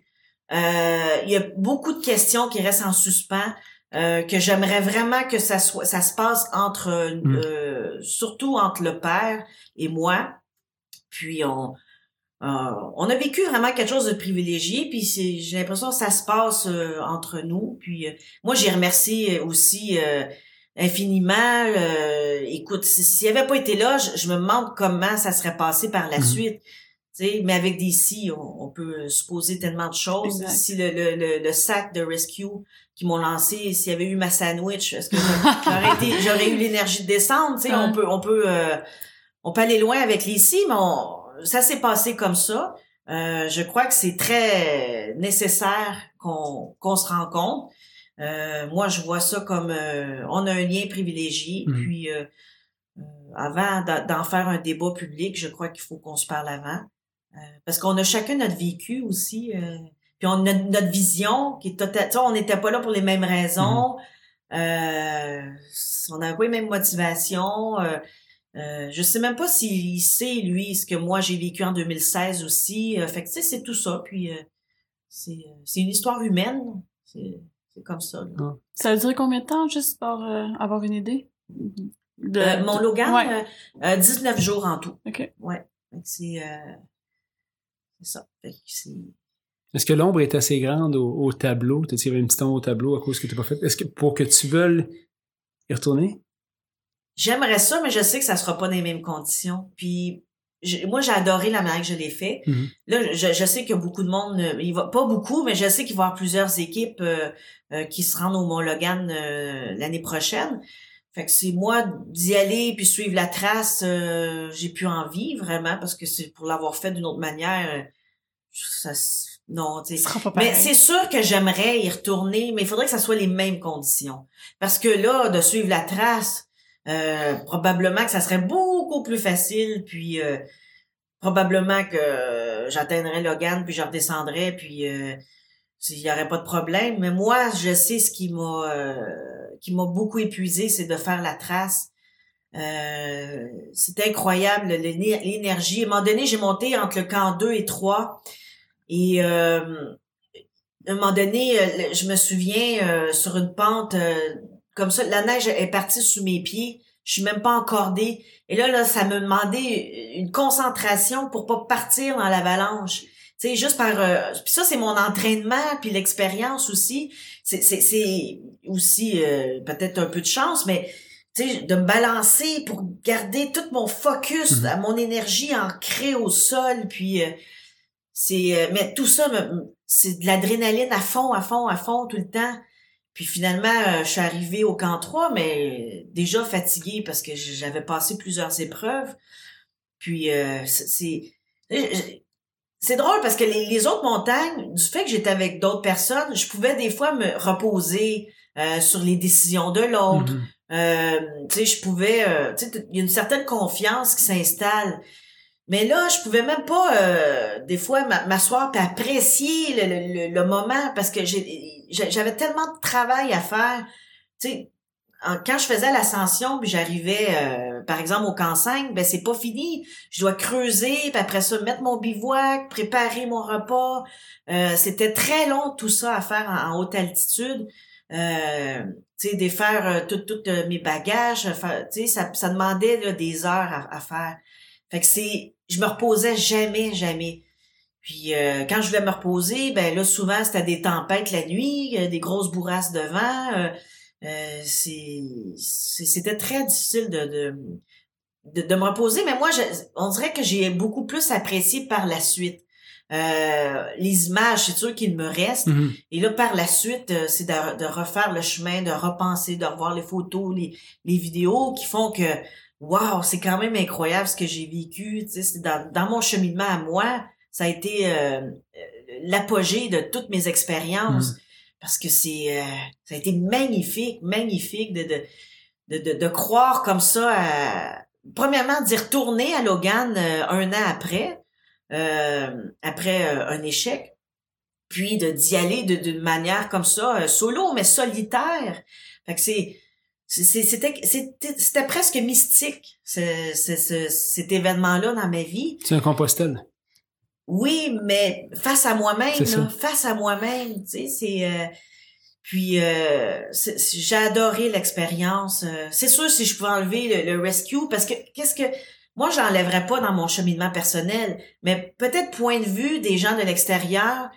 Il y a beaucoup de questions qui restent en suspens. Euh, que j'aimerais vraiment que ça soit ça se passe entre mm. euh, surtout entre le père et moi puis on euh, on a vécu vraiment quelque chose de privilégié puis c'est j'ai l'impression que ça se passe entre nous. Puis moi j'ai remercié aussi infiniment écoute s'il n'y avait pas été là je, me demande comment ça serait passé par la mm. suite. Mais avec des si, on, peut supposer tellement de choses. Si le, le, le, sac de rescue qui m'ont lancé, s'il y avait eu ma sandwich, est-ce que j'aurais été, j'aurais eu l'énergie de descendre, tu sais, on peut, on peut, euh, on peut aller loin avec les si, mais ça s'est passé comme ça. Euh, je crois que c'est très nécessaire qu'on qu'on se rencontre. Euh, moi, je vois ça comme euh, on a un lien privilégié. Mhm. Puis euh, euh, avant d'en faire un débat public, je crois qu'il faut qu'on se parle avant. Euh, parce qu'on a chacun notre vécu aussi. euh, puis on a notre vision qui est totale. On n'était pas là pour les mêmes raisons. Euh, on n'avait pas les mêmes motivations. Euh, je sais même pas s'il sait, lui, ce que moi j'ai vécu en 2016 aussi. Euh, fait que tu sais, c'est tout ça. Puis euh, c'est c'est une histoire humaine. C'est c'est comme ça. là. Ça a duré combien de temps, juste pour euh, avoir une idée? De- Euh, mon de- Logan, Ouais. euh, euh, 19 jours en tout. OK. Ouais. Fait que c'est euh, c'est ça. Fait que c'est Est-ce que l'ombre est assez grande au, au tableau? T'as tiré une petite ombre au tableau à cause que t'as pas fait? Est-ce que pour que tu veuilles y retourner? J'aimerais ça, mais je sais que ça sera pas dans les mêmes conditions. Puis moi, j'ai adoré la manière que je l'ai fait. Mhm. Là, je, je sais que beaucoup de monde, il va pas beaucoup, mais je sais qu'il va y avoir plusieurs équipes euh, euh, qui se rendent au Mont Logan euh, l'année prochaine. Fait que c'est moi d'y aller puis suivre la trace. euh, j'ai plus envie vraiment parce que c'est pour l'avoir fait d'une autre manière. ça, non, tu Mais c'est sûr que j'aimerais y retourner, mais il faudrait que ça soit les mêmes conditions. Parce que là, de suivre la trace, euh, probablement que ça serait beaucoup plus facile, puis euh, probablement que euh, j'atteindrais Logan, puis je redescendrais, puis euh, il y aurait pas de problème. Mais moi, je sais ce qui m'a qui m'a beaucoup épuisé, c'est de faire la trace. C'était incroyable l'éner- l'énergie. À un moment donné, j'ai monté entre le camp 2 et 3 et à un moment donné, je me souviens sur une pente comme ça, la neige est partie sous mes pieds. Je suis même pas encordée. Et là, là, ça me demandait une concentration pour pas partir dans l'avalanche. Tu sais, juste par... euh, puis ça, c'est mon entraînement, puis l'expérience aussi. C'est, c'est, c'est aussi euh, peut-être un peu de chance, mais tu sais, de me balancer pour garder tout mon focus, à mon énergie ancrée au sol, puis... euh, c'est euh, mais tout ça c'est de l'adrénaline à fond à fond à fond tout le temps puis finalement euh, je suis arrivée au camp 3 mais déjà fatiguée parce que j'avais passé plusieurs épreuves puis euh, c'est c'est c'est drôle parce que les, les autres montagnes du fait que j'étais avec d'autres personnes je pouvais des fois me reposer euh, sur les décisions de l'autre Mhm. euh, tu sais, je pouvais, euh, tu sais, il y a une certaine confiance qui s'installe. Mais là, je pouvais même pas, euh, des fois, m'a- m'asseoir et apprécier le, le, le- moment parce que j'avais tellement de travail à faire. Tu sais, quand je faisais l'ascension puis j'arrivais, euh, par exemple, au camp 5, ben c'est pas fini. Je dois creuser, puis après ça, mettre mon bivouac, préparer mon repas. Euh, C'était très long tout ça à faire en, haute altitude. Euh, tu sais, défaire tout, tout euh, mes bagages, tu sais, ça, demandait des heures à faire. Fait que c'est, je me reposais jamais, jamais. Puis euh, quand je voulais me reposer, ben là souvent c'était des tempêtes la nuit, euh, des grosses bourrasques de vent. euh, euh, c'est, c'était très difficile de, de, de, de me reposer. Mais moi, je, on dirait que j'ai beaucoup plus apprécié par la suite. Euh, les images, c'est sûr qu'il me reste. Mhm. Et là, par la suite, c'est de, de refaire le chemin, de repenser, de revoir les photos, les, les vidéos qui font que, wow, c'est quand même incroyable ce que j'ai vécu. Tu sais, c'est dans, dans mon cheminement à moi, ça a été euh, euh, l'apogée de toutes mes expériences. Parce que c'est, euh, ça a été magnifique, magnifique de, de, de, de, de croire comme ça à, premièrement, d'y retourner à Logan euh, un an après, euh, après un échec puis de d'y aller de- d'une manière comme ça solo mais solitaire fait que c'est- c'était presque mystique ce, ce, ce- cet événement là dans ma vie C'est un compostel. oui mais face à moi-même face à moi-même tu sais c'est euh, puis euh, j'ai adoré l'expérience Euh, c'est sûr si je pouvais enlever le, le rescue parce que qu'est-ce que moi j'enlèverais pas dans mon cheminement personnel mais peut-être point de vue des gens de l'extérieur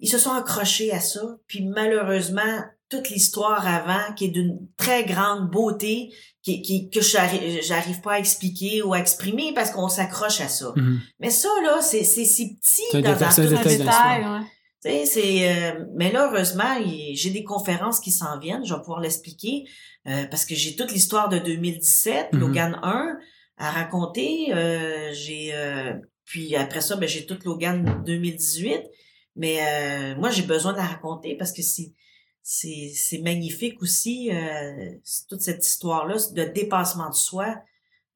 ils se sont accrochés à ça. Puis malheureusement, toute l'histoire avant, qui est d'une très grande beauté, qui, qui, que j'arrive pas à expliquer ou à exprimer parce qu'on s'accroche à ça. Mhm. Mais ça, là, c'est c'est si petit dans, détail- dans tout un détail ouais. c'est euh, mais là heureusement, j'ai des conférences qui s'en viennent, je vais pouvoir l'expliquer euh, parce que j'ai toute l'histoire de 2017, Mhm. Logan 1 à raconter, euh, j'ai euh, puis après ça ben j'ai toute Logan 2018, mais euh, moi j'ai besoin de la raconter parce que c'est c'est magnifique aussi euh, toute cette histoire là de dépassement de soi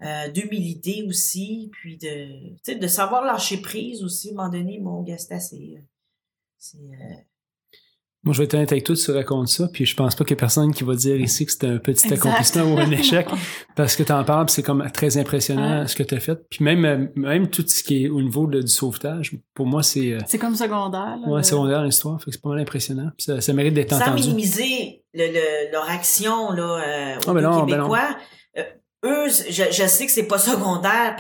euh, d'humilité aussi puis de de savoir lâcher prise aussi à un moment donné mon gars c'est euh, moi, je vais être honnête avec toi, tu racontes ça, puis je pense pas qu'il y ait personne qui va dire ici que c'était un petit Exact. accomplissement ou un échec, parce que tu en parles, puis c'est comme très impressionnant Ouais. ce que tu as fait. Puis même, euh, même tout ce qui est au niveau de- du sauvetage, pour moi, c'est euh, C'est comme secondaire. là, ouais, le- secondaire l'histoire, fait que c'est pas mal impressionnant. Puis ça, ça mérite d'être sans entendu. minimiser le, le- leur action là euh, aux Ah, ben non, ben Québécois. Euh, eux, je, je sais que c'est pas secondaire,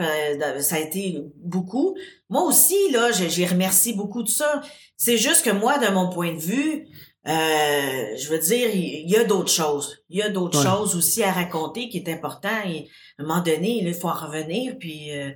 ça a été beaucoup. Moi aussi là, j'ai j'ai remercié beaucoup de ça. C'est juste que moi, de mon point de vue, euh, je veux dire, il y a d'autres choses. Il y a d'autres Ouais. choses aussi à raconter qui est important. Et à un moment donné, il faut en revenir, puis euh,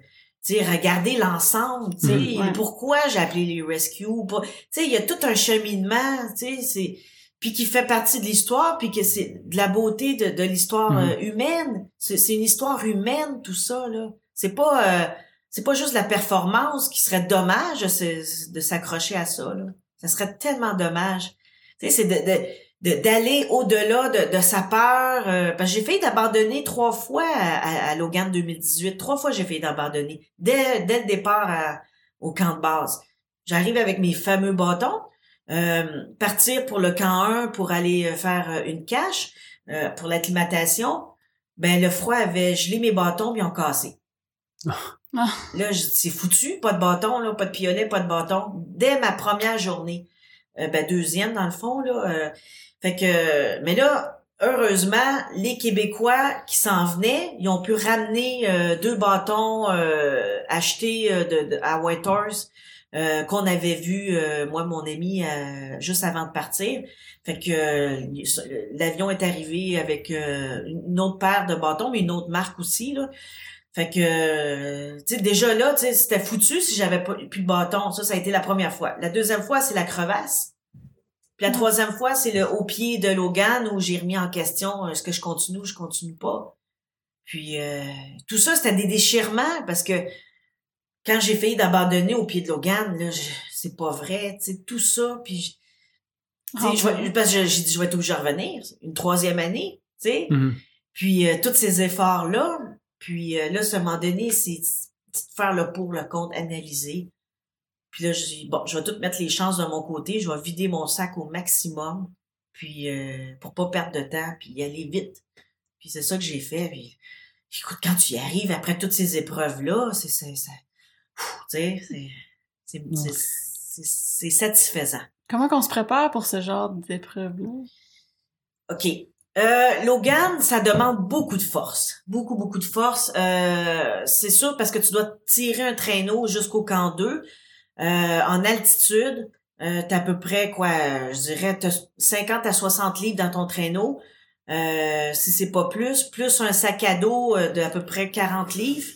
tu sais, regarder l'ensemble. Tu sais. Ouais. pourquoi j'ai appelé les rescues pas- Tu sais, il y a tout un cheminement. Tu sais, c'est puis qui fait partie de l'histoire, puis que c'est de la beauté de, de l'histoire Mhm. euh, humaine. C'est c'est une histoire humaine, tout ça là. C'est pas euh, c'est pas juste la performance qui serait dommage de, s'accrocher à ça là. Ça serait tellement dommage. Tu sais, c'est de, de de- d'aller au-delà de, de sa peur. euh, parce que j'ai failli d'abandonner trois fois à, à, à Logan 2018. Trois fois j'ai failli d'abandonner. Dès, dès le départ à- au camp de base. J'arrive avec mes fameux bâtons. euh, partir pour le camp 1 pour aller euh, faire euh, une cache euh, pour l'acclimatation. Ben le froid avait gelé mes bâtons puis ils ont cassé. Là, c'est foutu, pas de bâton, là, pas de pionnet, pas de bâton. Dès ma première journée. Euh, ben deuxième dans le fond là. euh, fait que, mais là, heureusement, les Québécois qui s'en venaient, ils ont pu ramener euh, deux bâtons achetés de, de- à Whitehorse qu'on avait vu, moi, mon ami, juste avant de partir. Fait que l'avion est arrivé avec une autre paire de bâtons, mais une autre marque aussi là. Fait que, euh, tu sais, déjà là, tu sais, c'était foutu si j'avais pas plus de bâton. Ça, ça a été la première fois. La deuxième fois, c'est la crevasse. Puis la Ouais. troisième fois, c'est le au pied de Logan où j'ai remis en question euh, est-ce que je continue ou je continue pas? Puis euh, tout ça, c'était des déchirements parce que quand j'ai failli d'abandonner au pied de Logan, là, c'est pas vrai, tu sais, tout ça. Puis je- tu sais, Ah, je vais- parce que j'ai dit je vais être obligée de revenir une troisième année, tu sais. Mhm. Puis euh, tous ces efforts-là, puis euh, là, à un moment donné, c'est faire le pour, le contre, analyser. Puis là, je dis, bon, je vais tout mettre les chances de mon côté, je vais vider mon sac au maximum, puis euh, pour pas perdre de temps, puis y aller vite. Puis c'est ça que j'ai fait. Puis, écoute, quand tu y arrives après toutes ces épreuves-là, c'est- c'est c'est satisfaisant. Comment qu'on se prépare pour ce genre d'épreuve-là? OK. Euh, Logan, ça demande beaucoup de force. Beaucoup, beaucoup de force. Euh, c'est sûr parce que tu dois tirer un traîneau jusqu'au camp 2 euh, en altitude. Euh, t'as à peu près, quoi, je dirais, t'as 50 à 60 livres dans ton traîneau. Euh, si c'est pas plus. Plus un sac à dos de à peu près 40 livres.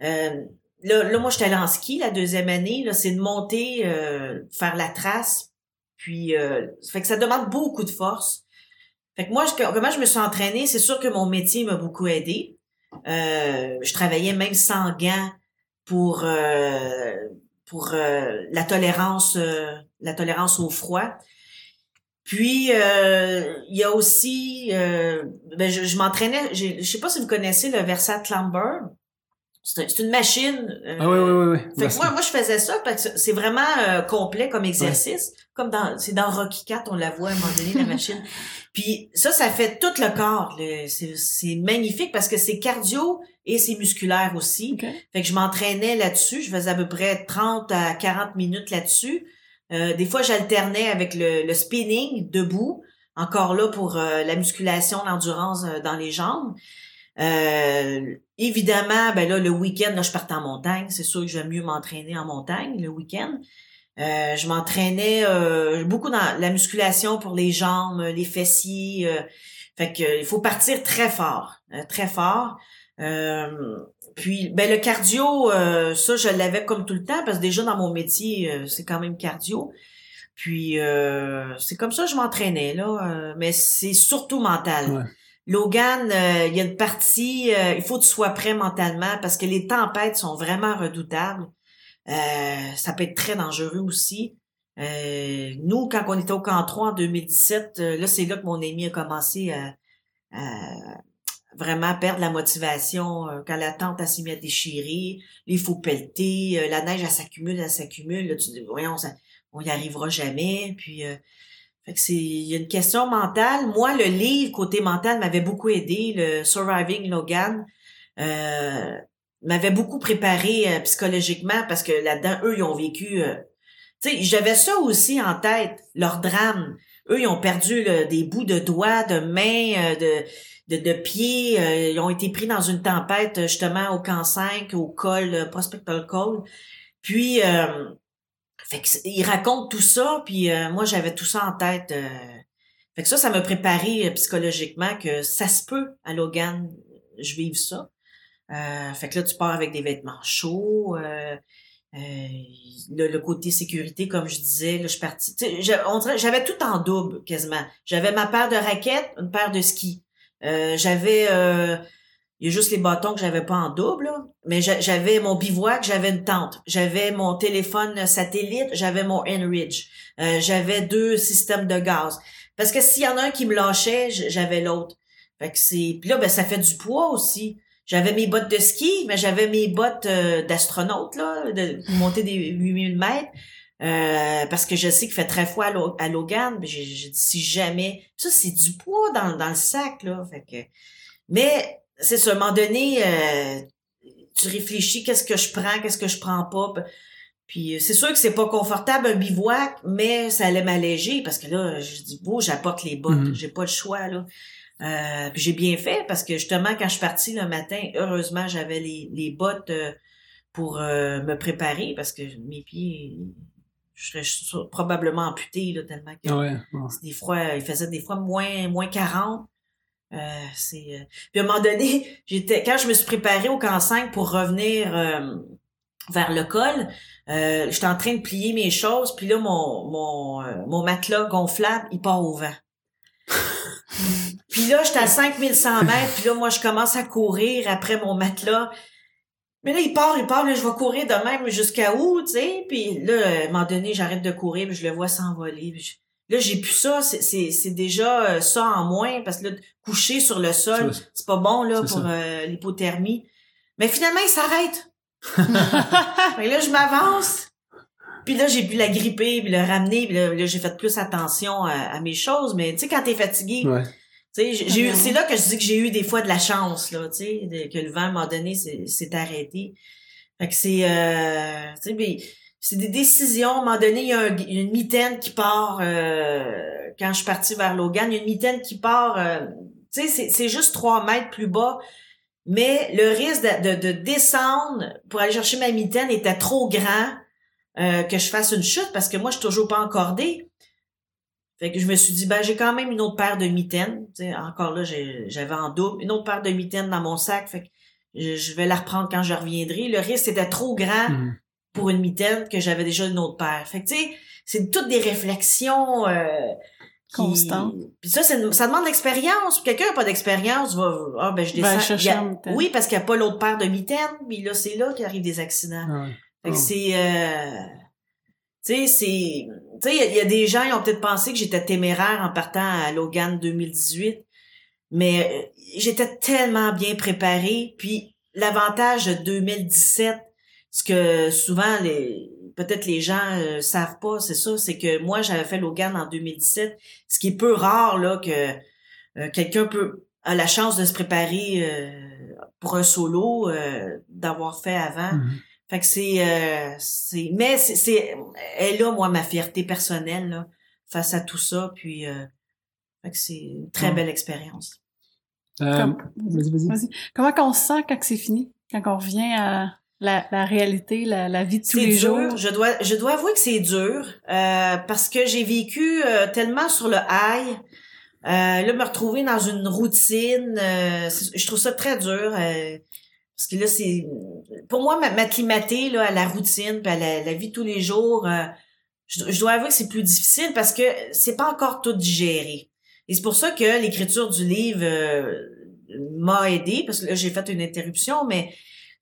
Là, là, moi, j'étais allée en ski la deuxième année. Là, c'est de monter, faire la trace. Puis, ça fait que ça demande beaucoup de force. Fait que moi, je- comment je me suis entraînée, c'est sûr que mon métier m'a beaucoup aidé. Euh, je travaillais même sans gants pour euh, pour euh, la tolérance euh, la tolérance au froid. Puis euh, il y a aussi euh, ben je, je m'entraînais, j'ai- je sais pas si vous connaissez le Versa Clamber. C'est un- c'est une machine. euh, Ah oui, oui, oui. oui. fait que moi, moi, je faisais ça parce que c'est vraiment euh, complet comme exercice. Comme dans, c'est dans Rocky Cat, on la voit à un moment donné, la machine. Puis ça, ça fait tout le corps. C'est, c'est magnifique parce que c'est cardio et c'est musculaire aussi. Fait que je m'entraînais là-dessus. Je faisais à peu près 30 à 40 minutes là-dessus. Euh, des fois, j'alternais avec le, le spinning debout. Encore là pour euh, la musculation, l'endurance dans les jambes. Euh, évidemment, ben là, le week-end, là, je partais en montagne. C'est sûr que j'aime mieux m'entraîner en montagne le week-end. Euh, je m'entraînais euh, beaucoup dans la musculation pour les jambes, les fessiers. euh, fait que il faut partir très fort, euh, très fort. Puis ben le cardio, ça je l'avais comme tout le temps parce que déjà dans mon métier c'est quand même cardio. Puis c'est comme ça que je m'entraînais là, mais c'est surtout mental. Logan, euh, il y a une partie, euh, il faut que tu sois prêt mentalement parce que les tempêtes sont vraiment redoutables. Euh, ça peut être très dangereux aussi. Nous, quand on était au camp 3 en 2017, euh, là, c'est là que mon ami a commencé à, à vraiment perdre la motivation. quand la tente, s'est mise à déchirer, il faut pelleter, la neige, elle s'accumule, elle s'accumule. Là, tu dis, voyons, on y arrivera jamais. Puis, fait que c'est, il y a une question mentale. Moi, le livre côté mental m'avait beaucoup aidé, le Surviving Logan. Euh, m'avait beaucoup préparé euh, psychologiquement parce que là-dedans, eux, ils ont vécu. euh, tu sais, j'avais ça aussi en tête, leur drame. Eux, ils ont perdu des bouts de doigts, de mains, de, de, de pieds. ils ont été pris dans une tempête, justement, au camp 5, au col, Prospector Col. Puis, fait que, ils racontent tout ça, puis euh, moi, j'avais tout ça en tête. euh. fait que ça, ça m'a préparé euh, psychologiquement que ça se peut, à Logan, je vive ça. Euh, fait que là, tu pars avec des vêtements chauds. Euh, euh, le, le côté sécurité, comme je disais, là, je suis partie. J'avais tout en double quasiment. J'avais ma paire de raquettes, une paire de skis. Euh, j'avais euh, il y a juste les bâtons que j'avais pas en double, là. mais j'a- j'avais mon bivouac, j'avais une tente, j'avais mon téléphone satellite, j'avais mon Enridge, euh, j'avais deux systèmes de gaz. Parce que s'il y en a un qui me lâchait, j'avais l'autre. Fait que c'est puis là ben ça fait du poids aussi. J'avais mes bottes de ski, mais j'avais mes bottes euh, d'astronaute là, de monter des 8000 mètres. Euh, parce que je sais qu'il fait très froid à, à Logan, mais j'ai dit si jamais. Ça, c'est du poids dans, dans le sac, là. Fait que. Mais c'est ça, à un moment donné, euh, tu réfléchis qu'est-ce que je prends, qu'est-ce que je prends pas. Puis euh, c'est sûr que c'est pas confortable un bivouac, mais ça allait m'alléger parce que là, je dis bon, j'apporte les bottes, Mhm. j'ai pas le choix là. Euh, puis j'ai bien fait parce que justement quand je suis partie le matin, heureusement j'avais les, les bottes euh, pour euh, me préparer parce que mes pieds, je serais probablement amputé là tellement que Ouais. ouais. des fois, il faisait des fois moins moins 40. Euh, c'est euh, puis à un moment donné, j'étais quand je me suis préparée au camp 5 pour revenir euh, vers le col, euh, j'étais en train de plier mes choses, puis là mon mon mon matelas gonflable, il part au vent. puis là, j'étais à 5100 mètres, puis là moi je commence à courir après mon matelas. Mais là, il part, il part, là, je vais courir de même jusqu'à où, tu sais? Puis là, à un moment donné, j'arrête de courir, puis je le vois s'envoler. je- Là, j'ai plus ça, c'est- c'est c'est déjà euh, ça en moins, parce que là, coucher sur le sol, c'est pas bon là c'est pour euh, l'hypothermie. Mais finalement, il s'arrête. Fait que là, je m'avance. Puis là, j'ai pu la gripper, puis le ramener, puis là, là, j'ai fait plus attention à, à mes choses. Mais tu sais, quand t'es fatigué, Ouais. tu sais, j'ai- j'ai eu- c'est là que je dis que j'ai eu des fois de la chance, là, tu sais, que le vent, à un moment donné, s'est arrêté. Fait que c'est, euh, tu sais, mais c'est des décisions. À un moment donné, il y a une mitaine qui part, euh, quand je suis partie vers Logan, il y a une mitaine qui part, euh, tu sais, c'est- juste trois mètres plus bas. Mais le risque de, de, de descendre pour aller chercher ma mitaine était trop grand euh, que je fasse une chute parce que moi, je suis toujours pas encordée. Fait que je me suis dit, ben, j'ai quand même une autre paire de mitaines. Tu sais, encore là, j'avais en double une autre paire de mitaines dans mon sac. Fait que je, vais la reprendre quand je reviendrai. Le risque était trop grand Mhm. Pour une mitaine que j'avais déjà une autre paire. Fait que, tu sais, c'est toutes des réflexions euh, qui- Constantes. Puis ça, c'est- ça demande de l'expérience. Quelqu'un n'a pas d'expérience, va, ah, ben, je descends. chercher Il y a- en mitaine. oui, parce qu'il n'y a pas l'autre paire de mitaines. Puis là, c'est là qu'arrivent des accidents. Ah ouais. Fait que Oh. c'est, euh, tu sais, c'est, tu sais, il y a- il y, a des gens qui ont peut-être pensé que j'étais téméraire en partant à Logan 2018, mais euh, j'étais tellement bien préparée. Puis l'avantage de 2017, ce que souvent les, peut-être les gens euh, savent pas, c'est ça, c'est que moi j'avais fait Logan en 2017, ce qui est peu rare là que euh, quelqu'un peut a la chance de se préparer euh, pour un solo, euh, d'avoir fait avant. Mhm. Fait que c'est, euh, c'est, mais c'est, c'est, elle est là, moi, ma fierté personnelle, là, face à tout ça, puis, euh, fait que c'est une très belle expérience. Euh, Comme- vas-y, vas-y. Vas-y. Comment qu'on se sent quand c'est fini? Quand on revient à la, la réalité, la, la vie de tous C'est les dur. jours? Je dois, je dois avouer que c'est dur, euh, parce que j'ai vécu euh, tellement sur le high, euh, là, me retrouver dans une routine, euh, je trouve ça très dur, euh, parce que là, c'est, pour moi, m'a- m'acclimater, là, à la routine, puis à la, la vie de tous les jours, euh, je, je dois avouer que c'est plus difficile parce que c'est pas encore tout digéré. Et c'est pour ça que l'écriture du livre euh, m'a aidé, parce que là, j'ai fait une interruption, mais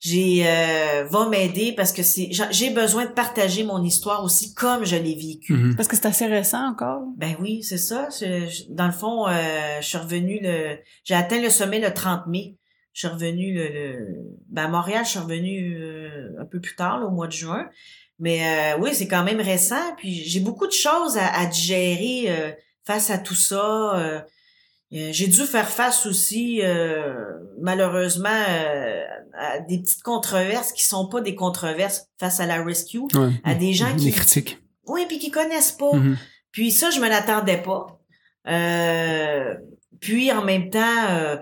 j'ai euh, va m'aider parce que c'est j'ai besoin de partager mon histoire aussi comme je l'ai vécu. Mhm. Parce que c'est assez récent encore. Ben oui, c'est ça. Je- dans le fond, euh, je suis revenue le j'ai atteint le sommet le 30 mai. Je suis revenue le, le- ben à Montréal, je suis revenue euh, un peu plus tard, là, au mois de juin. Mais euh, oui, c'est quand même récent. Puis j'ai beaucoup de choses à, à digérer euh, face à tout ça. Euh, j'ai dû faire face aussi, euh, malheureusement, euh, à des petites controverses qui sont pas des controverses face à la rescue, Ouais. à des gens Des qui, critiques. oui, puis qui connaissent pas. Mhm. Puis ça, je me l'attendais pas. Euh, puis en même temps, euh,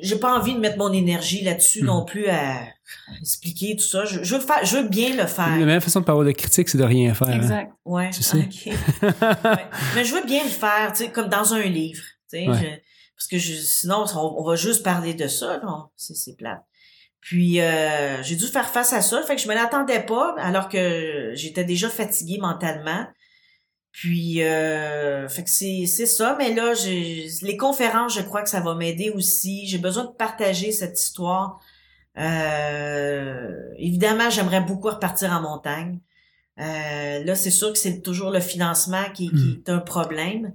j'ai pas envie de mettre mon énergie là-dessus Mhm. non plus à expliquer tout ça. Je, je veux faire, je veux bien le La faire. meilleure façon de parler de critique, c'est de rien faire. hein. Exact. Ouais. Tu sais. Ouais. Mais je veux bien le faire, tu sais, comme dans un livre. Ouais. je- parce que je, sinon, on, on va juste parler de ça. Non, c'est c'est plate. Puis euh, j'ai dû faire face à ça. Fait que je me l'attendais pas, alors que j'étais déjà fatiguée mentalement. Puis euh, fait que c'est c'est ça. Mais là, j'ai les conférences, je crois que ça va m'aider aussi. J'ai besoin de partager cette histoire. Euh, évidemment, j'aimerais beaucoup repartir en montagne. Euh, là, c'est sûr que c'est toujours le financement qui, qui Mm. est un problème.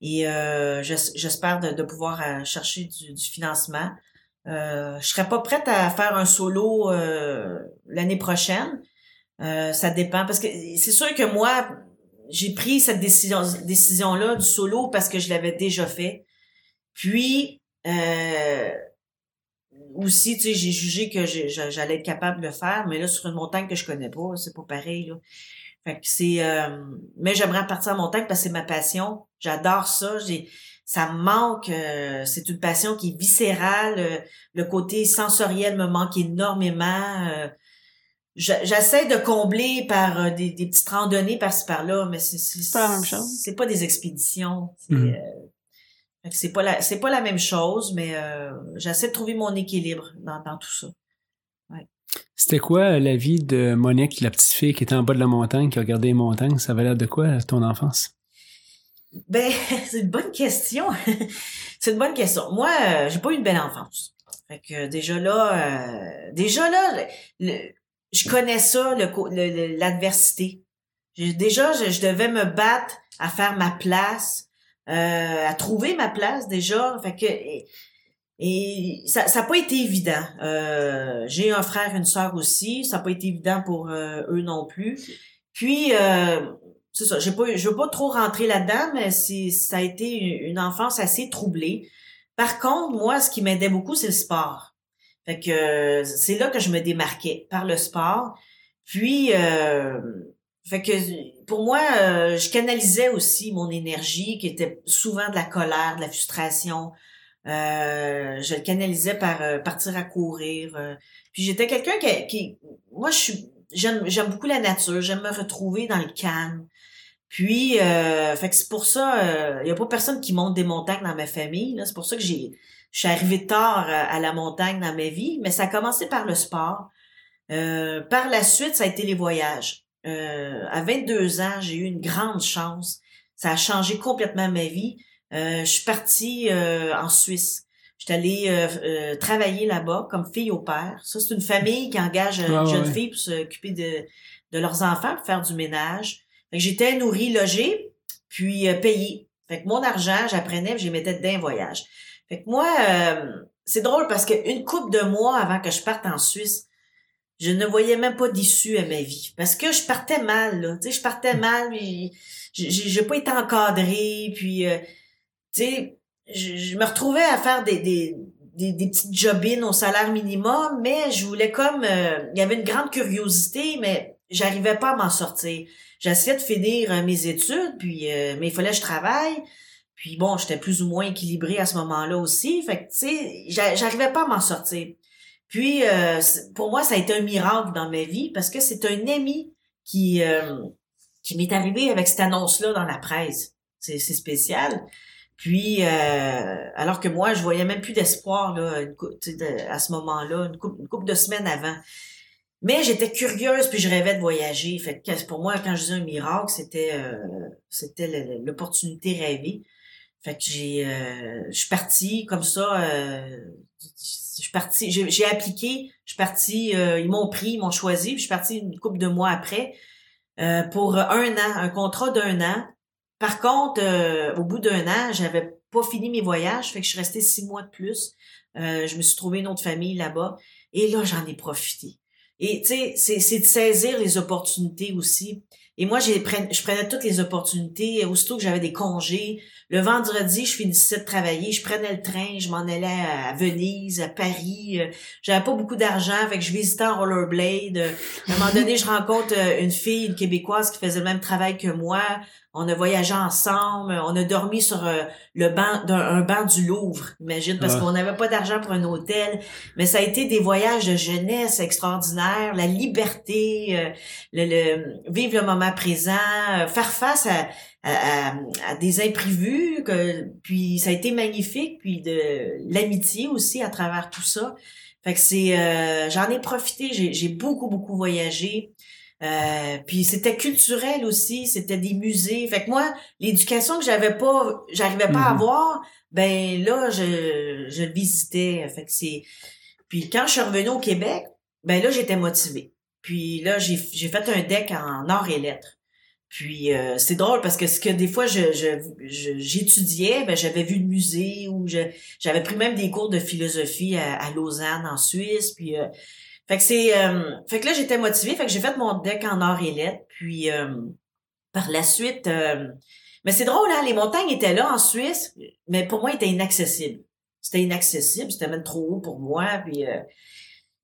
Et euh, j'es- j'espère de, de pouvoir euh, chercher du, du financement. Euh, je serais pas prête à faire un solo euh, l'année prochaine. Euh, ça dépend parce que c'est sûr que moi, j'ai pris cette décision décision là du solo parce que je l'avais déjà fait. Puis euh, aussi, tu sais, j'ai jugé que j'allais être capable de le faire, mais là sur une montagne que je connais pas, c'est pas pareil là. Fait que c'est euh, mais j'aimerais partir en montagne parce que c'est ma passion. J'adore ça, j'ai ça me manque euh, c'est une passion qui est viscérale, euh, le côté sensoriel me manque énormément. euh, J'essaie de combler par des, des petites randonnées par-ci par-là, mais c'est c'est pas la même chose. C'est pas des expéditions. C'est fait que c'est pas la c'est pas la même chose, mais euh, j'essaie de trouver mon équilibre dans, dans tout ça. C'était quoi la vie de Monique, la petite fille qui était en bas de la montagne, qui regardait les montagnes? Ça avait l'air de quoi, ton enfance? Ben, c'est une bonne question. c'est une bonne question. Moi, euh, j'ai pas eu une belle enfance. Fait que euh, déjà là, euh, déjà là, je connais ça, l'adversité. Déjà, je, devais me battre à faire ma place, euh, à trouver ma place déjà. Fait que et, ça ça n'a pas été évident. Euh, j'ai un frère, une sœur aussi. Ça n'a pas été évident pour euh, eux non plus. Puis euh, c'est ça, j'ai pas je veux pas trop rentrer là-dedans mais c'est ça a été une, enfance assez troublée. Par contre, moi ce qui m'aidait beaucoup c'est le sport. Fait que c'est là que je me démarquais par le sport. Puis euh, fait que pour moi je canalisais aussi mon énergie qui était souvent de la colère, de la frustration. Euh, je le canalisais par euh, partir à courir. euh. Puis j'étais quelqu'un qui, moi j'aime beaucoup la nature, j'aime me retrouver dans le calme. Puis fait que c'est pour ça il y a pas personne qui monte des montagnes dans ma famille là, c'est pour ça que j'ai je suis arrivée tard à, la montagne dans ma vie, mais ça a commencé par le sport. Par la suite, ça a été les voyages. À 22 ans, j'ai eu une grande chance. Ça a changé complètement ma vie. Euh, je suis partie euh, en Suisse. Je suis allée euh, euh, travailler là-bas comme fille au père. Ça, c'est une famille qui engage une ouais, jeune ouais. fille pour s'occuper de, de leurs enfants, pour faire du ménage. Fait que j'étais nourrie, logée, puis euh, payée. Fait que mon argent, j'apprenais, puis j'y mettais dedans un voyage. Fait que moi, euh, c'est drôle parce qu'une couple de mois avant que je parte en Suisse, je ne voyais même pas d'issue à ma vie. Parce que je partais mal, là. Tu sais, je partais mal, puis j'ai j'ai pas été encadrée, puis, euh, tu sais, je, je me retrouvais à faire des, des, des, petites jobines au salaire minimum, mais je voulais comme... euh, il y avait une grande curiosité, mais j'arrivais pas à m'en sortir. J'essayais de finir euh, mes études, puis euh, mais il fallait que je travaille. Puis bon, j'étais plus ou moins équilibrée à ce moment-là aussi. Fait que, tu sais, j'a- j'arrivais pas à m'en sortir. Puis, euh, pour moi, ça a été un miracle dans ma vie parce que c'est un ami qui, euh, qui m'est arrivé avec cette annonce-là dans la presse. C'est spécial. Puis, euh, alors que moi, je voyais même plus d'espoir là, à ce moment-là, une couple, une couple de semaines avant. Mais j'étais curieuse puis je rêvais de voyager. Fait que pour moi, quand je disais un miracle, c'était euh, c'était l'opportunité rêvée. Fait que j'ai, euh, je suis partie comme ça. Euh, je suis partie, j'ai j'ai appliqué. Je suis partie. euh, ils m'ont pris, ils m'ont choisi. Puis je suis partie une couple de mois après euh, pour un an, un contrat d'un an. Par contre, euh, au bout d'un an, j'avais pas fini mes voyages, fait que je suis restée six mois de plus. Euh, je me suis trouvé une autre famille là-bas. Et là, j'en ai profité. Et tu sais, c'est, c'est de saisir les opportunités aussi. Et moi, j'ai je prenais toutes les opportunités. Aussitôt que j'avais des congés, le vendredi, je finissais de travailler, je prenais le train, je m'en allais à Venise, à Paris. Euh, J'avais pas beaucoup d'argent, fait que je visitais en rollerblade. Euh, À un moment donné, je rencontre euh, une fille, une québécoise qui faisait le même travail que moi. On a voyagé ensemble, on a dormi sur euh, le banc d'un un banc du Louvre, imagine, parce Ouais. qu'on n'avait pas d'argent pour un hôtel. Mais ça a été des voyages de jeunesse extraordinaires, la liberté, euh, le, le- vivre le moment présent, euh, faire face à, à, à- à des imprévus, que, puis ça a été magnifique, puis de l'amitié aussi à travers tout ça. Fait que c'est, euh, j'en ai profité, j'ai, j'ai beaucoup beaucoup voyagé. Euh, puis c'était culturel aussi, c'était des musées. Fait que moi, l'éducation que j'avais pas, j'arrivais pas à Mhm. avoir, ben là, je, je le visitais. Fait que c'est. Puis quand je suis revenue au Québec, ben là, j'étais motivée. Puis là, j'ai, j'ai fait un deck en arts et lettres. Puis euh, c'est drôle parce que ce que des fois je, je, je- j'étudiais, ben j'avais vu le musée ou je, j'avais pris même des cours de philosophie à, à Lausanne en Suisse. Puis euh, fait que c'est euh, fait que là j'étais motivée, fait que j'ai fait mon deck en arts et lettres. Puis euh, par la suite, euh, mais c'est drôle hein, les montagnes étaient là en Suisse, mais pour moi, étaient inaccessibles. C'était inaccessible, c'était même trop haut pour moi. Puis euh,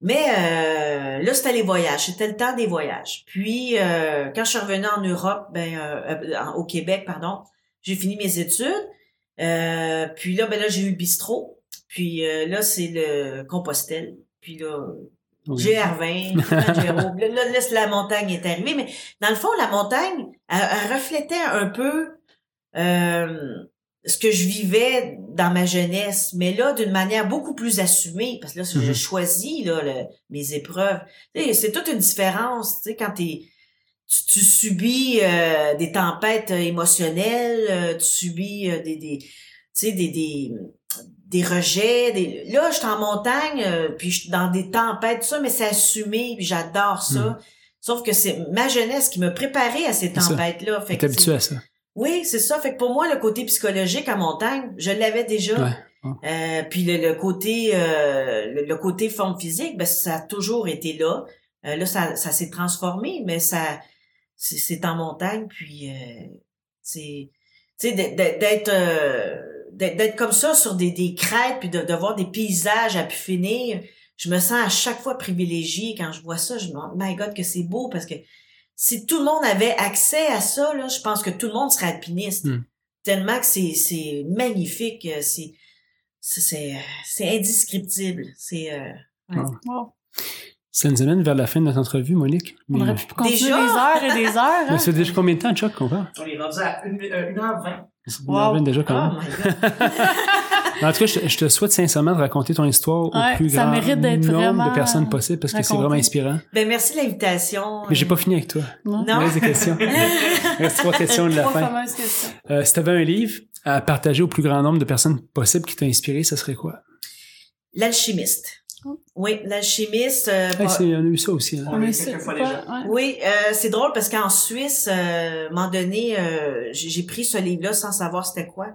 mais euh, là, c'était les voyages. C'était le temps des voyages. Puis, euh, quand je suis revenue en Europe, ben, en- au Québec, pardon, j'ai fini mes études. Puis là, ben là, j'ai eu bistrot. Puis là, c'est le Compostelle. Puis là, Oui. GR20, Kilimanjaro. là, là, là, c'est la montagne est arrivée. Mais dans le fond, la montagne, elle, elle reflétait un peu euh, ce que je vivais dans ma jeunesse, mais là, d'une manière beaucoup plus assumée, parce que là, je Mhm. choisis là, le- mes épreuves. C'est toute une différence, tu sais, quand t'es tu, tu subis euh, des tempêtes émotionnelles, euh, tu subis euh, des, des tu sais des, des des rejets, des là je suis en montagne euh, puis je suis dans des tempêtes tout ça mais c'est assumé puis j'adore ça. Mhm. Sauf que c'est ma jeunesse qui me préparait à ces tempêtes là, fait T'es que habitué à ça. oui, c'est ça. Fait que pour moi, le côté psychologique en montagne, je l'avais déjà. Ouais. Euh, puis le, le côté euh, le, le côté forme physique, ben ça a toujours été là. Euh, là, ça, ça s'est transformé, mais ça c'est, en montagne. Puis euh, c'est tu sais d'être d'être euh, comme ça sur des, des crêtes puis de, de voir des paysages à pu finir. Je me sens à chaque fois privilégiée quand je vois ça. Je me dis, oh my God, que c'est beau parce que si tout le monde avait accès à ça, là, je pense que tout le monde serait alpiniste. Hmm. Tellement que c'est, c'est magnifique, euh, c'est, c'est, c'est, c'est indescriptible. C'est, euh, Ouais. Wow. Ça nous amène vers la fin de notre entrevue, Monique. On Mais- aurait pu continuer Déjà? des heures et des heures. Mais Hein? c'est déjà combien de temps, Chuck, qu'on parle? On est rendu à 1h20. Wow. déjà quand oh même. my God. En tout cas, je, je te souhaite sincèrement de raconter ton histoire Ouais, au plus grand nombre de personnes possible parce que c'est vraiment inspirant. Ben, merci de l'invitation. Mais j'ai pas fini avec toi. Non? Reste des questions. Il reste trois questions de la Trois fin. fameuses questions. Euh, si tu avais un livre à partager au plus grand nombre de personnes possible qui t'a inspiré, ça serait quoi? L'alchimiste. Oui, l'alchimiste. euh, Hey, bah- on a eu ça aussi. hein. On eu fois déjà. Ouais. Oui, euh, c'est drôle parce qu'en Suisse, euh, à un moment donné, euh, j'ai j'ai pris ce livre-là sans savoir c'était quoi